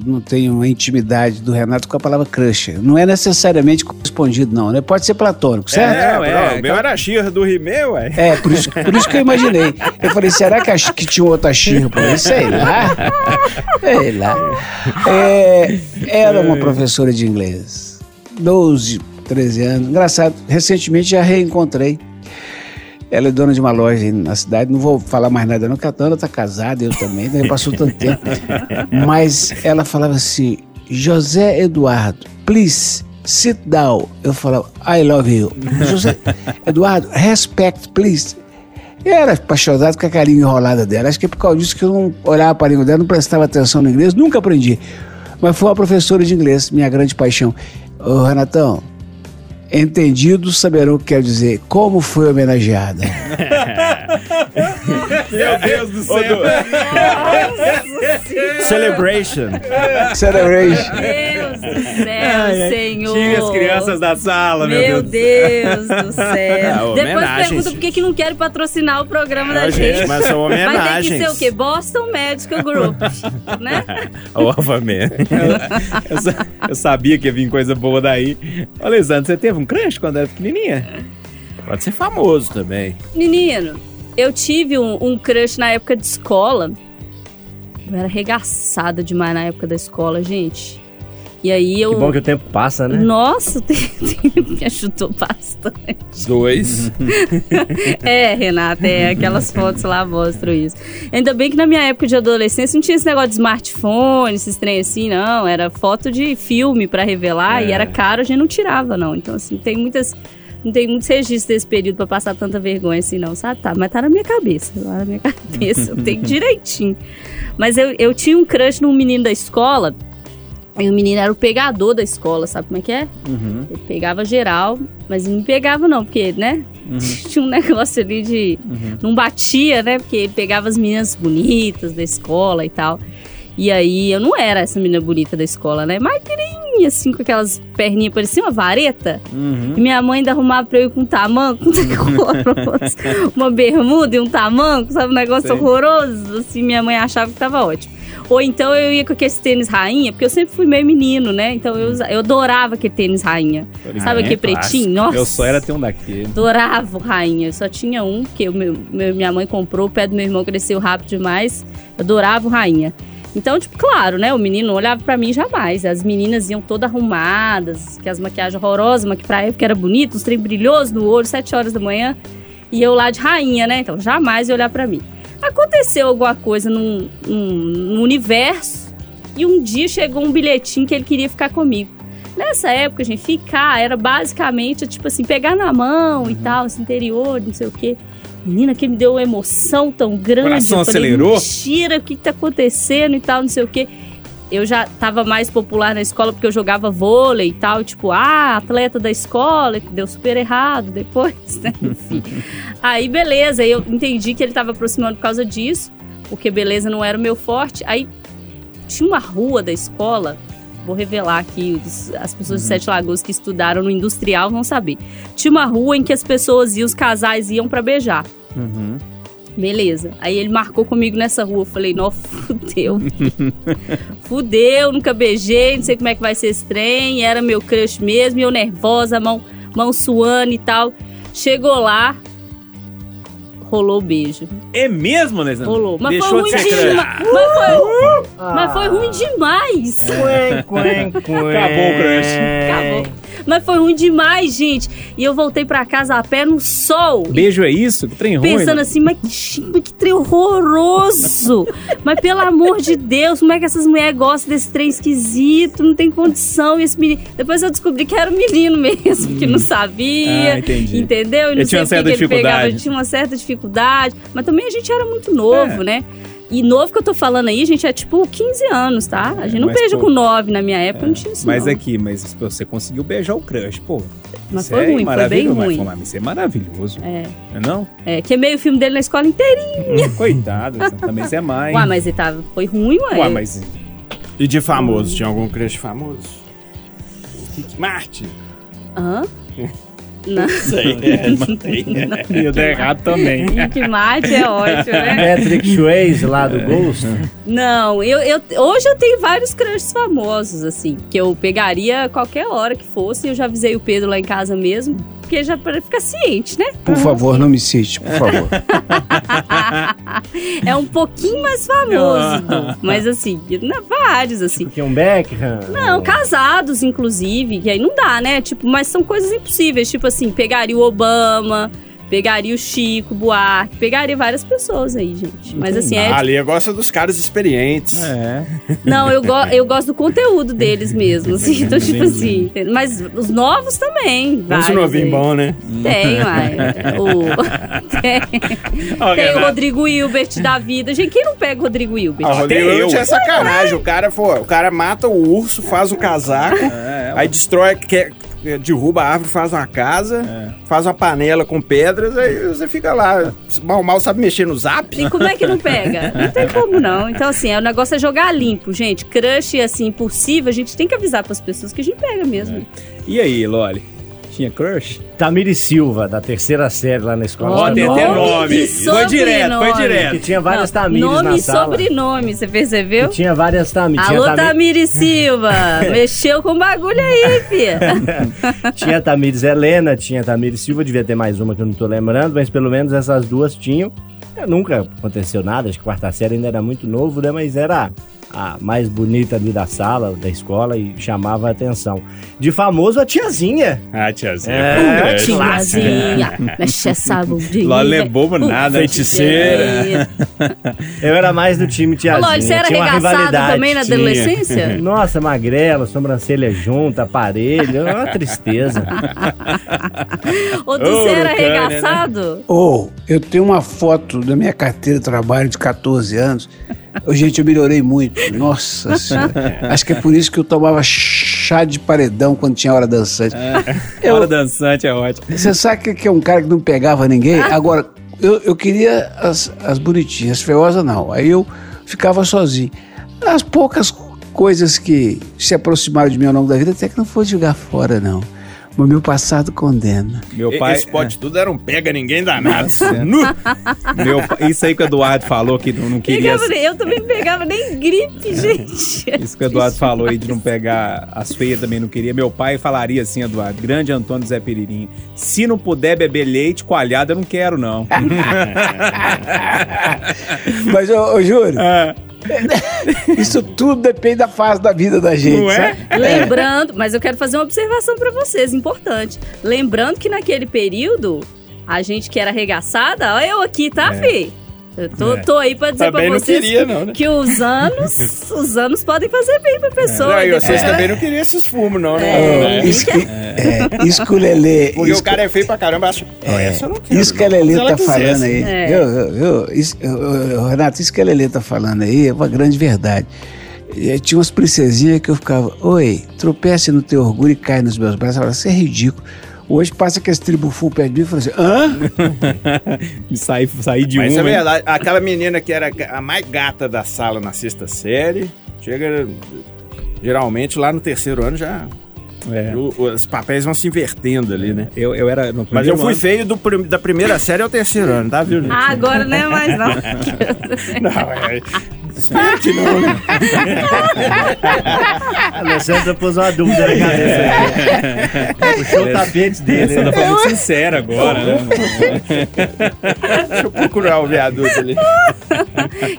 não tenho a intimidade do Renato com a palavra crush. Não é necessariamente correspondido, não, né? Pode ser platônico, certo? É, Não, é, não, o meu era a Xirra do He-Man, ué. É, por isso, por isso que eu imaginei. Eu falei, será que, a, que tinha outra xirra por aí? Sei lá. Sei lá. É, era uma professora de inglês. 12, 13 anos. Engraçado, recentemente já reencontrei. Ela é dona de uma loja na cidade. Não vou falar mais nada, não, porque a Tana tá casada, eu também, né? passou tanto tempo. Mas ela falava assim: José Eduardo, please sit down. Eu falava, I love you. José Eduardo, respect, please. Eu era apaixonado com a carinha enrolada dela. Acho que é por causa disso que eu não olhava para a língua dela, não prestava atenção no inglês, nunca aprendi. Mas foi uma professora de inglês, minha grande paixão. Ô, Renatão, entendidos saberão o que quer dizer. Como foi homenageada? Meu Deus do céu! Celebration. Celebration. Deus do céu, Ai, ai, Senhor. Tire as crianças da sala, meu, Meu Deus. Deus do céu. Ah, Depois homenagens. pergunta por que, que não querem patrocinar o programa da Ah, gente. gente, mas são Vai ter que homenagens. ser o quê? Boston Medical Group, né? Obviamente. Eu, sa- eu sabia que ia vir coisa boa daí. Ô, Lisandro, você teve um crush quando era pequenininha? Pode ser famoso também. Menino, eu tive um, um crush na época de escola. Eu era arregaçada demais na época da escola, gente. E aí eu. Que bom que o tempo passa, né? Nossa, o tempo me ajudou bastante. Dois. É, Renata, é, aquelas fotos lá mostram isso. Ainda bem que na minha época de adolescência não tinha esse negócio de smartphone, esses trem assim, não. Era foto de filme pra revelar e era caro, a gente não tirava, não. Então, assim, tem muitas. Não tem muitos registros desse período pra passar tanta vergonha assim, não, sabe? Tá, mas tá na minha cabeça, lá na minha cabeça, eu tenho direitinho. Mas eu, eu tinha um crush num menino da escola, e o menino era o pegador da escola, sabe como é que é? Ele pegava geral, mas não pegava não, porque, né? Tinha um negócio ali de... Não batia, né? Porque ele pegava as meninas bonitas da escola e tal. E aí eu não era essa menina bonita da escola, né? Magrinha, assim, com aquelas perninhas, parecia uma vareta. Uhum. E minha mãe ainda arrumava pra eu ir com um tamanco, um uma bermuda e um tamanco, sabe? Um negócio Sei. horroroso. Assim, minha mãe achava que tava ótimo. Ou então eu ia com aqueles tênis rainha, porque eu sempre fui meio menino, né? Então eu, eu adorava aquele tênis rainha. Sabe aquele pretinho? Nossa. Eu só era ter um daquele. Adorava o rainha. Eu só tinha um, que o meu, meu- minha mãe comprou, o pé do meu irmão cresceu rápido demais. Eu adorava o rainha. Então, tipo, claro, né? O menino não olhava pra mim jamais. As meninas iam todas arrumadas, que as maquiagens horrorosas, mas que pra época era bonito, os trem brilhosos no olho, sete horas da manhã. E eu lá de rainha, né? Então, jamais ia olhar pra mim. Aconteceu alguma coisa num, num- num universo e um dia chegou um bilhetinho que ele queria ficar comigo. Nessa época, gente, ficar era basicamente, tipo assim, pegar na mão e tal, esse interior, não sei o quê. Menina, que me deu uma emoção tão grande. Coração eu falei, acelerou? Mentira, o que tá acontecendo e tal, não sei o quê. Eu já tava mais popular na escola porque eu jogava vôlei e tal, tipo, ah, atleta da escola, que deu super errado depois, né? Enfim. Aí, beleza, eu entendi que ele tava aproximando por causa disso, porque beleza não era o meu forte. Aí tinha uma rua da escola, vou revelar aqui, as pessoas de Sete Lagoas que estudaram no industrial vão saber. Tinha uma rua em que as pessoas iam, os casais iam pra beijar. Uhum. Beleza. Aí ele marcou comigo nessa rua. Eu falei, não, fudeu. fudeu, nunca beijei, não sei como é que vai ser esse trem. Era meu crush mesmo, e eu nervosa, mão, mão suando e tal. Chegou lá, rolou o beijo. É mesmo, Alessandro? Rolou. Mas Deixou foi ruim demais. Mas foi, mas foi ruim demais. Acabou o crush. Acabou. Mas foi ruim demais, gente. E eu voltei pra casa a pé no sol. Beijo é isso? Que trem ruim. Pensando né? assim, mas que, mas que trem horroroso! mas pelo amor de Deus, como é que essas mulheres gostam desse trem esquisito? Não tem condição. E esse menino. Depois eu descobri que era um menino mesmo, que não sabia. Ah, entendi. Entendeu? E não tinha sei uma certa pegava, dificuldade. ele tinha uma certa dificuldade. Mas também a gente era muito novo, É. né? E novo que eu tô falando aí, gente, é tipo 15 anos, tá? A gente não mas, beija pô, com 9 na minha época, não tinha isso. Mas não. aqui, mas você conseguiu beijar o crush, pô. Mas Isso foi é ruim, foi bem mas ruim. Mas isso é maravilhoso. É. Não é não? É, queimei o filme dele na escola inteirinha. Coitado, também você é mãe. Ué, mas ele tava, foi ruim, ué. Ué, mas... E de famoso? Tinha algum crush famoso? Martin. Hã? Não. Sei, é, não tem. Ia dar errado também. Rick Martin é ótimo, né? Patrick Swayze lá do Ghost. Não, eu, eu, hoje eu tenho vários crushes famosos, assim, que eu pegaria qualquer hora que fosse. Eu já avisei o Pedro lá em casa mesmo, porque já para ficar ciente, né? Por favor, não me cite, por favor. é um pouquinho mais famoso, mas assim, não, vários, assim. Tinha um Beckham. Não, casados, inclusive, que aí não dá, né? Tipo, mas são coisas impossíveis. Tipo assim, pegaria o Obama, pegaria o Chico Buarque, pegaria várias pessoas aí, gente. Mas assim, é. Ali eu gosto dos caras experientes. É. Não, eu, go eu gosto do conteúdo deles mesmo, assim. Então, tipo assim, mas os novos também. Vários um novinho aí. bom, né? Tem, uai. O... Tem, Ó, tem o. Rodrigo Hilbert da vida. Gente, quem não pega o Rodrigo Hilbert? Ah, o Rodrigo. Hilbert é sacanagem. O cara, pô, o cara mata o urso, faz o casaco, É, aí destrói, quer, derruba a árvore, faz uma casa, É. faz uma panela com pedras, aí você fica lá. Mal, mal sabe mexer no zap. E como é que não pega? Não tem como não. Então, assim, é, o negócio é jogar limpo, gente. Crush, assim, impossível, a gente tem que avisar pras pessoas que a gente pega mesmo. E aí, Loli? Tinha crush? Tamiri Silva, da terceira série lá na escola. Ó, tem até nome nome. e Foi direto, foi sobrenome. Que direto. tinha várias Não, Tamires Nome na e sala. sobrenome, você percebeu? Que tinha várias Tamires. Alô, Tamir- Tamiri Silva! Mexeu com o bagulho aí, filha. tinha Tamires Helena, tinha Tamires Silva, devia ter mais uma que eu não tô lembrando, mas pelo menos essas duas tinham. Nunca aconteceu nada, acho que quarta série ainda era muito novo, né? Mas era a mais bonita ali da sala, da escola e chamava a atenção. De famoso, a tiazinha. Ah, tiazinha. É, um crush. Tiazinha, mexe essa bundinha. É bobo nada. Feiticeira. Eu era mais do time tiazinha. Loli, você era tinha arregaçado também na Tinha. adolescência? Nossa, magrela, sobrancelha junta, aparelho, é uma tristeza. Ou tu você era né? arregaçado? Ô, eu tenho uma foto da minha carteira de trabalho de 14 anos. Gente, eu melhorei muito. Nossa senhora. Acho que é por isso que eu tomava chá de paredão quando tinha hora dançante. Eu- Hora dançante é ótimo. Você sabe que- é um cara que não pegava ninguém? Agora, eu, eu queria as, as bonitinhas, as feiosas não. Aí eu ficava sozinho. das poucas coisas que se aproximaram de mim ao longo da vida, até que não foi jogar fora, não. Mas meu passado condena. Meu pai. Esse pode tudo era um pega ninguém danado. Nossa. Nu. Meu, isso aí que o Eduardo falou que não, não queria. Pegava, eu também não pegava nem gripe, gente. Isso que o Eduardo falou aí de não pegar as feias também não queria. Meu pai falaria assim, Eduardo, grande Antônio Zé Peririnho. Se não puder beber leite coalhado, eu não quero, não. Mas, ô, ô Júlio, Ah, isso tudo depende da fase da vida da gente, Não é? sabe? Lembrando, mas eu quero fazer uma observação pra vocês, importante. Lembrando que naquele período, a gente que era arregaçada, olha eu aqui, tá, fi? Eu tô, É. tô aí pra dizer Também pra não vocês queria, não, né? que os anos, os anos podem fazer bem pra pessoa. Não, e depois vocês ela- também não queriam esses fumos, não, É. né? Ô, isso que, é, que o Lelê. Porque o cara é feio pra caramba, acha. Ó, essa eu não quero. Isso que a não. Lelê tá falando aí, É. ô, ô, ô, Renato, isso que a Lelê tá falando aí é uma grande verdade. E tinha umas princesinhas que eu ficava, oi, tropece no teu orgulho e cai nos meus braços. Eu falava, isso é ridículo. Hoje passa que esse tribo full perto de mim e fala assim, hã? sair, sair de Mas uma. é hein? verdade. Aquela menina que era a mais gata da sala na sexta série, chega. Geralmente lá no terceiro ano já. É. o- os papéis vão se invertendo ali, né? Eu, eu era. No Mas eu fui ano- feio do prim- da primeira série ao terceiro ano, tá, viu, gente? Ah, agora não é mais não. Não, é. Que não, né? A Alessandra pôs uma dúvida na cabeça. Puxou o tapete dele. Alessandra né? foi muito sincera agora, né? Deixa eu procurar o viaduto ali.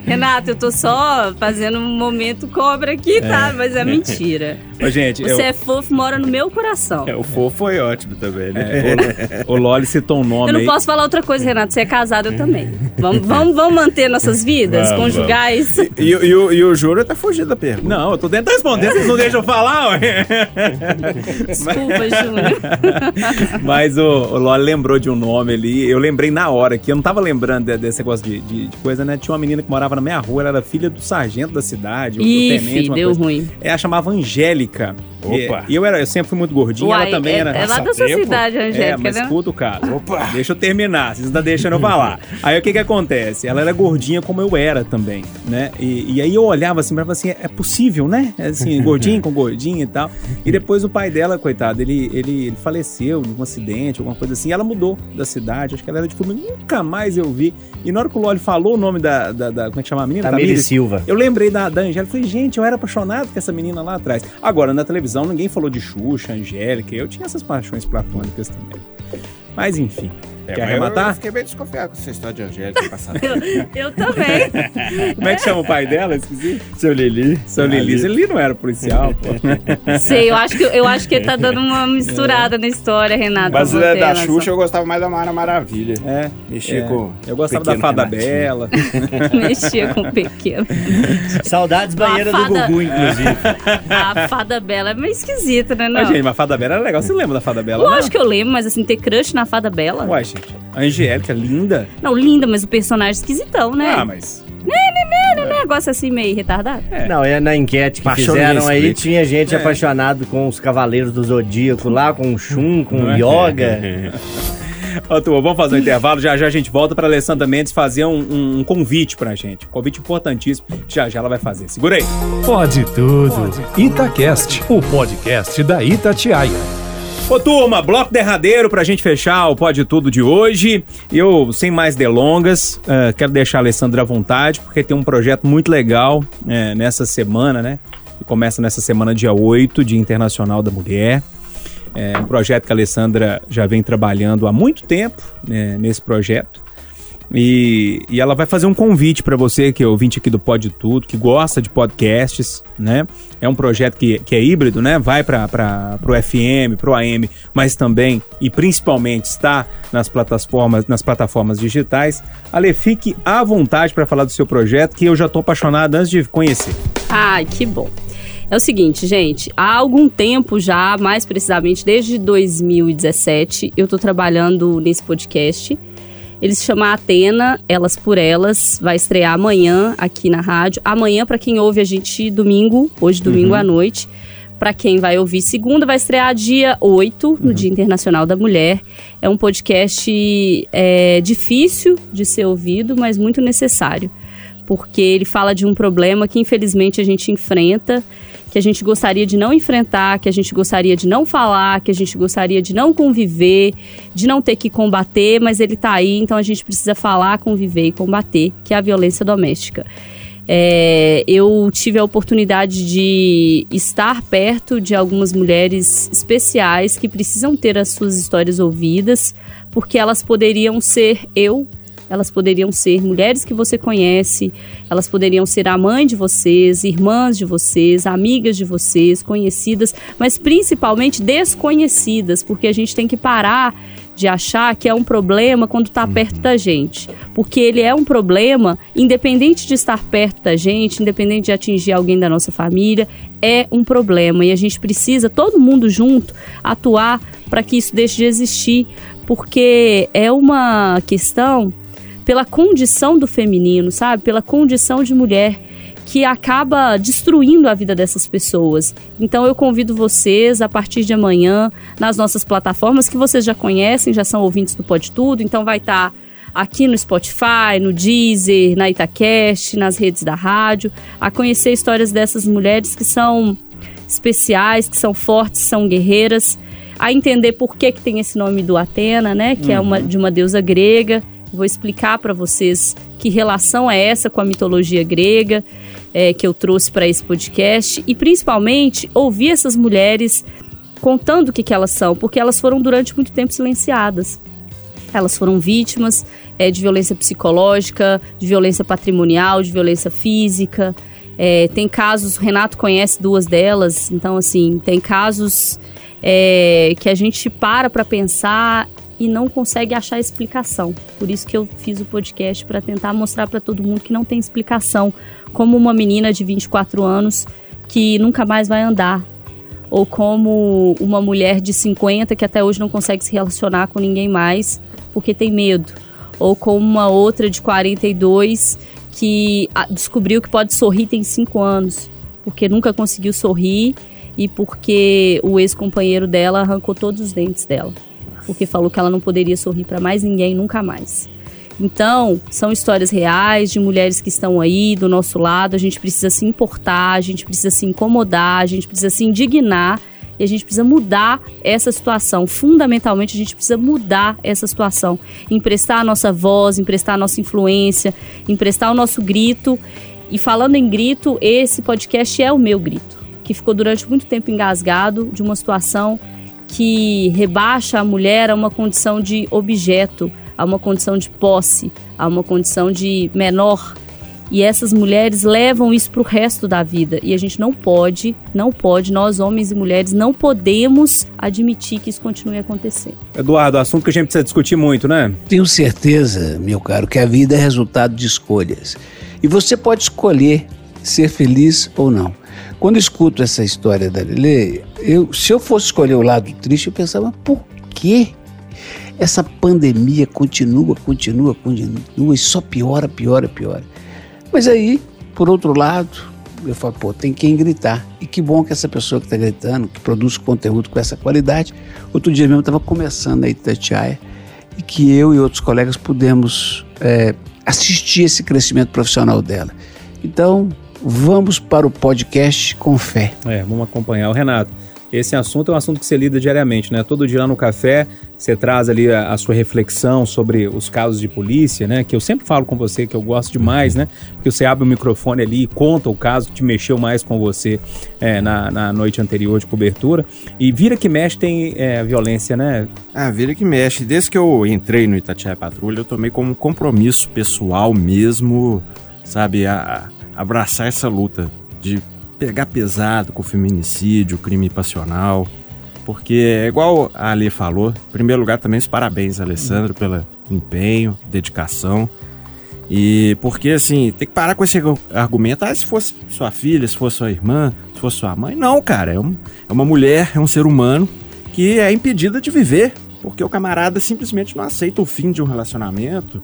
Renato, eu tô só fazendo um momento cobra aqui, tá? Mas é mentira. Ô, gente, Você eu- é fofo, mora no meu coração. É, o fofo foi ótimo também, né? É, o, o Loli citou um nome Eu não aí. posso falar outra coisa, Renato. Você é casado, eu também. Vamos, vamos, vamos manter nossas vidas Vamos, conjugais. E, e o- e o Júlio tá fugindo da pergunta. Não, eu tô tentando responder, vocês não deixam eu falar, ué. Desculpa, Júnior. Mas o, o Loli lembrou de um nome ali. Eu lembrei na hora que eu não tava lembrando de- desse negócio de, de- de coisa, né? Tinha uma menina que morava na minha rua, ela era filha do sargento da cidade, ou do Ih, tenente, deu coisa. ruim. Ela chamava Angélica. Opa. E, eu, era, eu sempre fui muito gordinho, Uai, ela também é, era. é lá da sua cidade, É, Angélica, mas né? escuta o caso. Opa. Deixa eu terminar, vocês não estão deixando eu falar. Aí o que que acontece? Ela era gordinha como eu era também, né? E, e aí eu olhava assim, pra ela assim, é possível, né? Assim, gordinho com gordinho e tal. E depois o pai dela, coitado, ele, ele, ele faleceu de um acidente, alguma coisa assim. E ela mudou da cidade, acho que ela era de Fluminense, nunca mais eu vi. E na hora que o Loli falou o nome da, da, da- como é que chama a menina? Tamires Silva. Eu lembrei da, da Angélica, falei, gente, eu era apaixonado com essa menina lá atrás. Agora, na televisão, ninguém falou de Xuxa, Angélica, eu tinha essas paixões platônicas também. Mas enfim, É, quer mas Eu arrematar? fiquei bem desconfiado com essa história de Angélica passada. Eu também. Como é que chama o pai dela? Esqueci. Seu Lili. Seu Lili. Seu Lili não era policial, pô. Sei, eu acho, que, eu acho que ele tá dando uma misturada na história, Renato. Mas é da. Xuxa eu gostava mais da Mara Maravilha. É. Mexia é. com. Eu gostava da Fada Renatinho. Bela. Mexia com o pequeno. Saudades banheira A do fada- Gugu, inclusive. A fada bela é meio esquisita, né? Não? Mas, gente, mas a Fada Bela era legal. Você lembra da Fada Bela? Lógico que eu lembro, mas assim, ter crush na fada bela. Uai, gente. A Angélica, linda. Não, linda, mas o personagem esquisitão, né? Ah, mas... Né, né, né, né, negócio assim meio retardado. Não, é na enquete que Paixão fizeram aí, tinha gente É. apaixonado com os Cavaleiros do Zodíaco lá, com o Shun, com o é? Yoga. Ó, turma, vamos fazer um intervalo. Já já a gente volta pra Alessandra Mendes fazer um, um- um convite pra gente. Um convite importantíssimo. Já já ela vai fazer. Segura aí. Pode tudo. Itacast, o podcast da Itatiaia. Ô turma, bloco derradeiro pra gente fechar o Pode Tudo de hoje. Eu, sem mais delongas, eh, quero deixar a Alessandra à vontade, porque tem um projeto muito legal eh, nessa semana, né? Que começa nessa semana, dia 8, Dia Internacional da Mulher. É um projeto que a Alessandra já vem trabalhando há muito tempo né, nesse projeto. E, e ela vai fazer um convite para você que é ouvinte aqui do Pode Tudo, que gosta de podcasts, né? É um projeto que, que é híbrido, né? Vai para o FM, para o AM, mas também e principalmente está nas plataformas, nas plataformas digitais. Ale, fique à vontade para falar do seu projeto, que eu já estou apaixonado antes de conhecer. Ai, que bom. É o seguinte, gente, há algum tempo já, mais precisamente desde 2017, eu tô trabalhando nesse podcast. Ele se chama Atena, Elas por Elas, vai estrear amanhã aqui na rádio. Amanhã, para quem ouve a gente domingo, hoje domingo à noite. Para quem vai ouvir segunda, vai estrear dia 8, no Dia Internacional da Mulher. É um podcast é, difícil de ser ouvido, mas muito necessário porque ele fala de um problema que infelizmente a gente enfrenta, que a gente gostaria de não enfrentar, que a gente gostaria de não falar, que a gente gostaria de não conviver, de não ter que combater, mas ele tá aí, então a gente precisa falar, conviver e combater, que é a violência doméstica. É, eu tive a oportunidade de estar perto de algumas mulheres especiais que precisam ter as suas histórias ouvidas, porque elas poderiam ser eu elas poderiam ser mulheres que você conhece, elas poderiam ser a mãe de vocês, irmãs de vocês, amigas de vocês, conhecidas, mas principalmente desconhecidas, porque a gente tem que parar de achar que é um problema quando está perto da gente. Porque ele é um problema, independente de estar perto da gente, independente de atingir alguém da nossa família, é um problema. E a gente precisa, todo mundo junto, atuar para que isso deixe de existir. Porque é uma questão pela condição do feminino, sabe? Pela condição de mulher que acaba destruindo a vida dessas pessoas. Então eu convido vocês a partir de amanhã nas nossas plataformas que vocês já conhecem, já são ouvintes do Pode Tudo, então vai estar tá aqui no Spotify, no Deezer, na Itacast, nas redes da rádio, a conhecer histórias dessas mulheres que são especiais, que são fortes, são guerreiras, a entender por que, que tem esse nome do Atena, né, que uhum. é uma, de uma deusa grega, Vou explicar para vocês que relação é essa com a mitologia grega é, que eu trouxe para esse podcast e principalmente ouvir essas mulheres contando o que, que elas são, porque elas foram durante muito tempo silenciadas. Elas foram vítimas é, de violência psicológica, de violência patrimonial, de violência física. É, tem casos, o Renato conhece duas delas, então assim, tem casos é, que a gente para para pensar e não consegue achar explicação. Por isso que eu fiz o podcast para tentar mostrar para todo mundo que não tem explicação, como uma menina de 24 anos que nunca mais vai andar, ou como uma mulher de 50 que até hoje não consegue se relacionar com ninguém mais porque tem medo, ou como uma outra de 42 que ah, descobriu que pode sorrir tem 5 anos, porque nunca conseguiu sorrir e porque o ex-companheiro dela arrancou todos os dentes dela porque falou que ela não poderia sorrir para mais ninguém nunca mais. Então, são histórias reais de mulheres que estão aí do nosso lado. A gente precisa se importar, a gente precisa se incomodar, a gente precisa se indignar e a gente precisa mudar essa situação. Fundamentalmente, a gente precisa mudar essa situação. Emprestar a nossa voz, emprestar a nossa influência, emprestar o nosso grito. E falando em grito, esse podcast é o meu grito, que ficou durante muito tempo engasgado de uma situação que rebaixa a mulher a uma condição de objeto, a uma condição de posse, a uma condição de menor. E essas mulheres levam isso para o resto da vida. E a gente não pode, não pode, nós homens e mulheres, não podemos admitir que isso continue acontecendo. Eduardo, assunto que a gente precisa discutir muito, né? Tenho certeza, meu caro, que a vida é resultado de escolhas. E você pode escolher ser feliz ou não. Quando escuto essa história da Lele, eu, se eu fosse escolher o lado triste, eu pensava, por que essa pandemia continua, continua, continua e só piora, piora, piora? Mas aí, por outro lado, eu falo, pô, tem quem gritar. E que bom que essa pessoa que está gritando, que produz conteúdo com essa qualidade. Outro dia mesmo estava começando a Itatiaia e que eu e outros colegas pudemos é, assistir esse crescimento profissional dela. Então, vamos para o podcast com fé. É, vamos acompanhar. O Renato, esse assunto é um assunto que você lida diariamente, né? Todo dia lá no café você traz ali a, a, sua reflexão sobre os casos de polícia, né? Que eu sempre falo com você que eu gosto demais, né? Porque você abre o microfone ali e conta o caso que te mexeu mais com você é, na, na, noite anterior de cobertura. E vira que mexe tem é, violência, né? Ah, vira que mexe. Desde que eu entrei no Itatiaia Patrulha, eu tomei como compromisso pessoal mesmo, sabe? A, abraçar essa luta de pegar pesado com o feminicídio, crime passional, porque é igual a Ali falou, em primeiro lugar também os parabéns, Alessandro, pelo empenho, dedicação. E porque assim, tem que parar com esse argumento, ah, se fosse sua filha, se fosse sua irmã, se fosse sua mãe. Não, cara, é, um, é uma mulher, é um ser humano que é impedida de viver, porque o camarada simplesmente não aceita o fim de um relacionamento,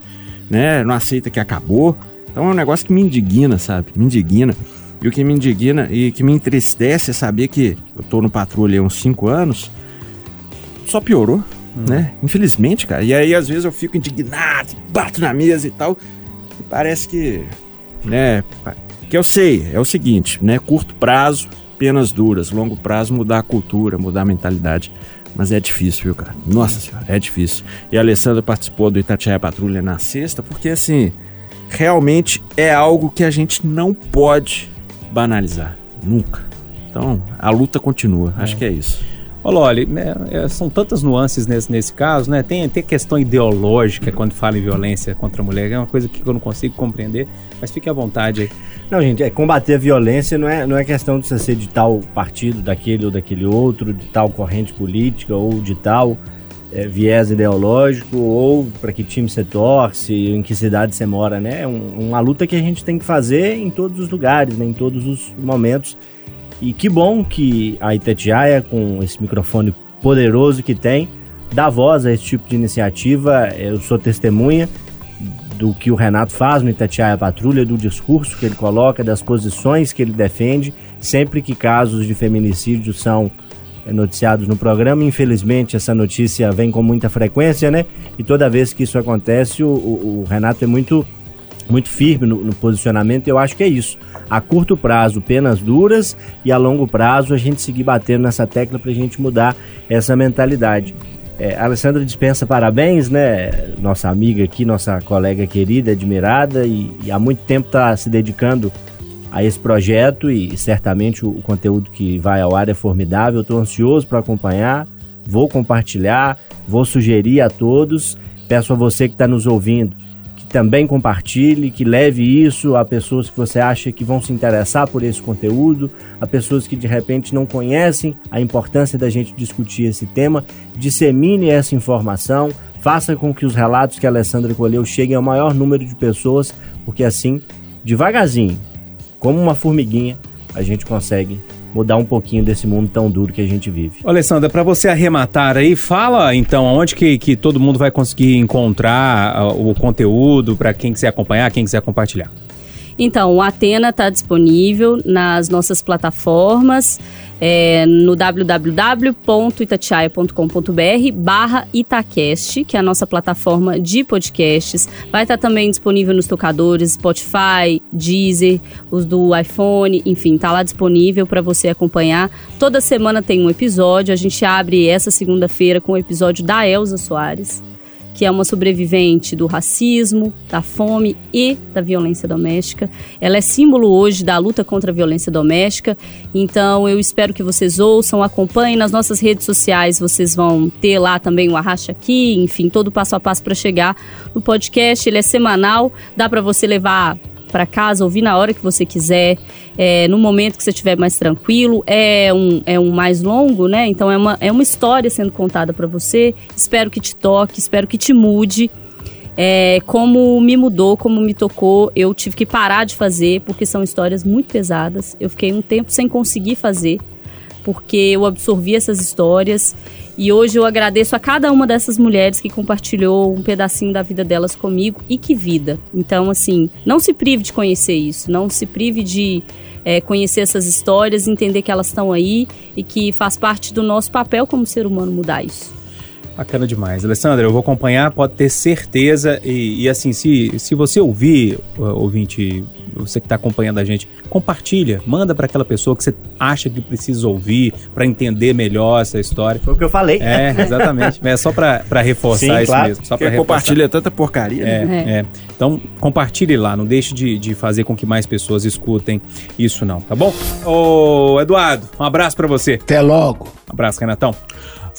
né? Não aceita que acabou. Então é um negócio que me indigna, sabe? Me indigna. E o que me indigna e que me entristece é saber que eu tô no patrulha há uns 5 anos, só piorou, hum. né? Infelizmente, cara. E aí às vezes eu fico indignado, bato na mesa e tal. E parece que né? Que eu sei, é o seguinte, né? Curto prazo, penas duras, longo prazo, mudar a cultura, mudar a mentalidade. Mas é difícil, viu, cara? Nossa senhora, é difícil. E a Alessandra participou do Itatiaia Patrulha na sexta, porque assim, realmente é algo que a gente não pode banalizar. Nunca. Então, a luta continua. Acho que é isso. Ô Loli, né, é, são tantas nuances nesse, nesse caso, né? Tem, tem questão ideológica quando fala em violência contra a mulher, é uma coisa que eu não consigo compreender, mas fique à vontade aí. Não, gente, é combater a violência não é, não é questão de você ser de tal partido, daquele ou daquele outro, de tal corrente política ou de tal é, viés ideológico, ou para que time você torce, em que cidade você mora, né? É um, uma luta que a gente tem que fazer em todos os lugares, né? em todos os momentos. E que bom que a Itatiaia, com esse microfone poderoso que tem, dá voz a esse tipo de iniciativa. Eu sou testemunha do que o Renato faz no Itatiaia Patrulha, do discurso que ele coloca, das posições que ele defende, sempre que casos de feminicídio são noticiados no programa. Infelizmente, essa notícia vem com muita frequência, né? E toda vez que isso acontece, o, o, Renato é muito muito firme no, no, posicionamento. Eu acho que é isso. A curto prazo, penas duras e a longo prazo a gente seguir batendo nessa tecla para a gente mudar essa mentalidade. É, Alessandra dispensa parabéns, né? Nossa amiga aqui, nossa colega querida, admirada e, e há muito tempo está se dedicando a esse projeto e, certamente o, conteúdo que vai ao ar é formidável. Estou ansioso para acompanhar, vou compartilhar, vou sugerir a todos. Peço a você que está nos ouvindo também compartilhe, que leve isso a pessoas que você acha que vão se interessar por esse conteúdo, a pessoas que de repente não conhecem a importância da gente discutir esse tema. Dissemine essa informação, faça com que os relatos que a Alessandra colheu cheguem ao maior número de pessoas, porque assim, devagarzinho, como uma formiguinha, a gente consegue mudar um pouquinho desse mundo tão duro que a gente vive. Alessandra, para você arrematar aí, fala então onde que, que todo mundo vai conseguir encontrar uh, o conteúdo para quem quiser acompanhar, quem quiser compartilhar. Então, o Atena está disponível nas nossas plataformas é, no www.itatiaia.com.br barra Itacast, que é a nossa plataforma de podcasts. Vai estar também disponível nos tocadores Spotify, Deezer, os do iPhone, enfim, tá lá disponível para você acompanhar. Toda semana tem um episódio. A gente abre essa segunda-feira com o episódio da Elza Soares que é uma sobrevivente do racismo, da fome e da violência doméstica. Ela é símbolo hoje da luta contra a violência doméstica. Então eu espero que vocês ouçam, acompanhem nas nossas redes sociais. Vocês vão ter lá também o Arracha Aqui, enfim, todo passo a passo para chegar no podcast. Ele é semanal, dá para você levar para casa, ouvir na hora que você quiser, é, no momento que você estiver mais tranquilo. É um, é um mais longo, né? Então é uma, é uma história sendo contada para você. Espero que te toque, espero que te mude. É, como me mudou, como me tocou, eu tive que parar de fazer, porque são histórias muito pesadas. Eu fiquei um tempo sem conseguir fazer, porque eu absorvi essas histórias e hoje eu agradeço a cada uma dessas mulheres que compartilhou um pedacinho da vida delas comigo e que vida. Então, assim, não se prive de conhecer isso, não se prive de é, conhecer essas histórias, entender que elas estão aí e que faz parte do nosso papel como ser humano mudar isso. Bacana demais. Alessandra, eu vou acompanhar, pode ter certeza. E, e assim, se, se você ouvir, ouvinte, você que está acompanhando a gente, compartilha, manda para aquela pessoa que você acha que precisa ouvir para entender melhor essa história. Foi o que eu falei. É, exatamente. é só para reforçar Sim, isso claro. mesmo. Só para compartilha tanta porcaria. É, né? é. Então, compartilhe lá, não deixe de, de fazer com que mais pessoas escutem isso não, tá bom? Ô, Eduardo, um abraço para você. Até logo. Um abraço, Renatão.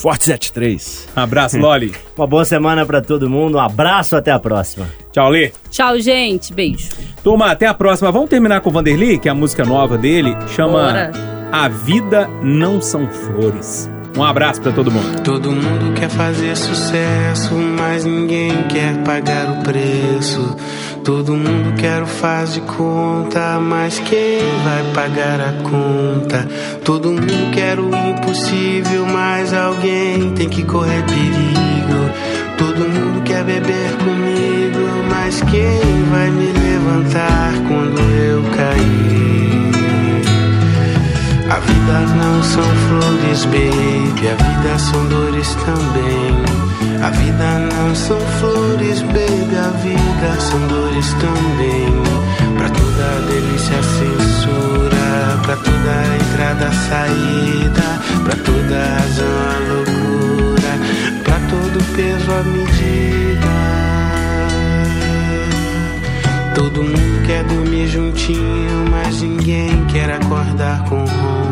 Forte 73. Abraço, Loli. Uma boa semana para todo mundo. Um abraço, até a próxima. Tchau, Lê. Tchau, gente. Beijo. Turma, até a próxima. Vamos terminar com o Vanderly, que é a música nova dele. Chama Bora. A Vida Não São Flores. Um abraço para todo mundo. Todo mundo quer fazer sucesso, mas ninguém quer pagar o preço. Todo mundo quer o faz de conta, mas quem vai pagar a conta? Todo mundo quer o impossível, mas alguém tem que correr perigo. Todo mundo quer beber comigo, mas quem vai me levantar quando eu cair? A vida não são flores, baby. A vida são dores também. A vida não são flores, baby. A vida são dores também. Pra toda delícia, censura. Pra toda entrada, saída. Pra toda razão, a loucura. Pra todo peso, a medida. Todo mundo quer dormir juntinho, mas ninguém quer acordar com ronco.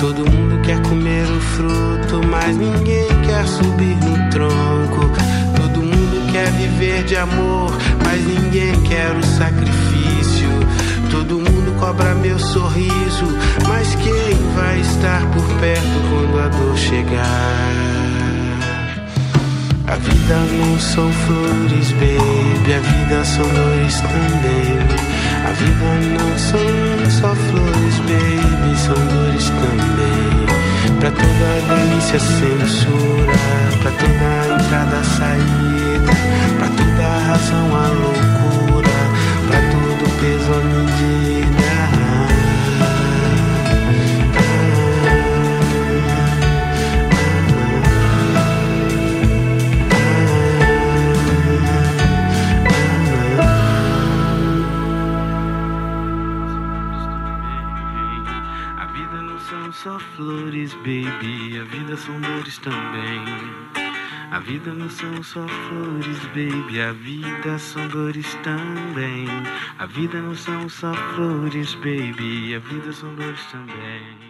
Todo mundo quer comer o fruto, mas ninguém quer subir no tronco. Todo mundo quer viver de amor, mas ninguém quer o sacrifício. Todo mundo cobra meu sorriso, mas quem vai estar por perto quando a dor chegar? A vida não são flores, baby. A vida são dores também. A vida não são só flores, baby. São dores também. Pra toda delícia, censura. Pra toda entrada, saída. Pra toda razão, a loucura. Pra todo peso, a medida. Flores, baby. A vida são dores também. A vida não são só flores, baby. A vida são dores também. A vida não são só flores, baby. A vida são dores também.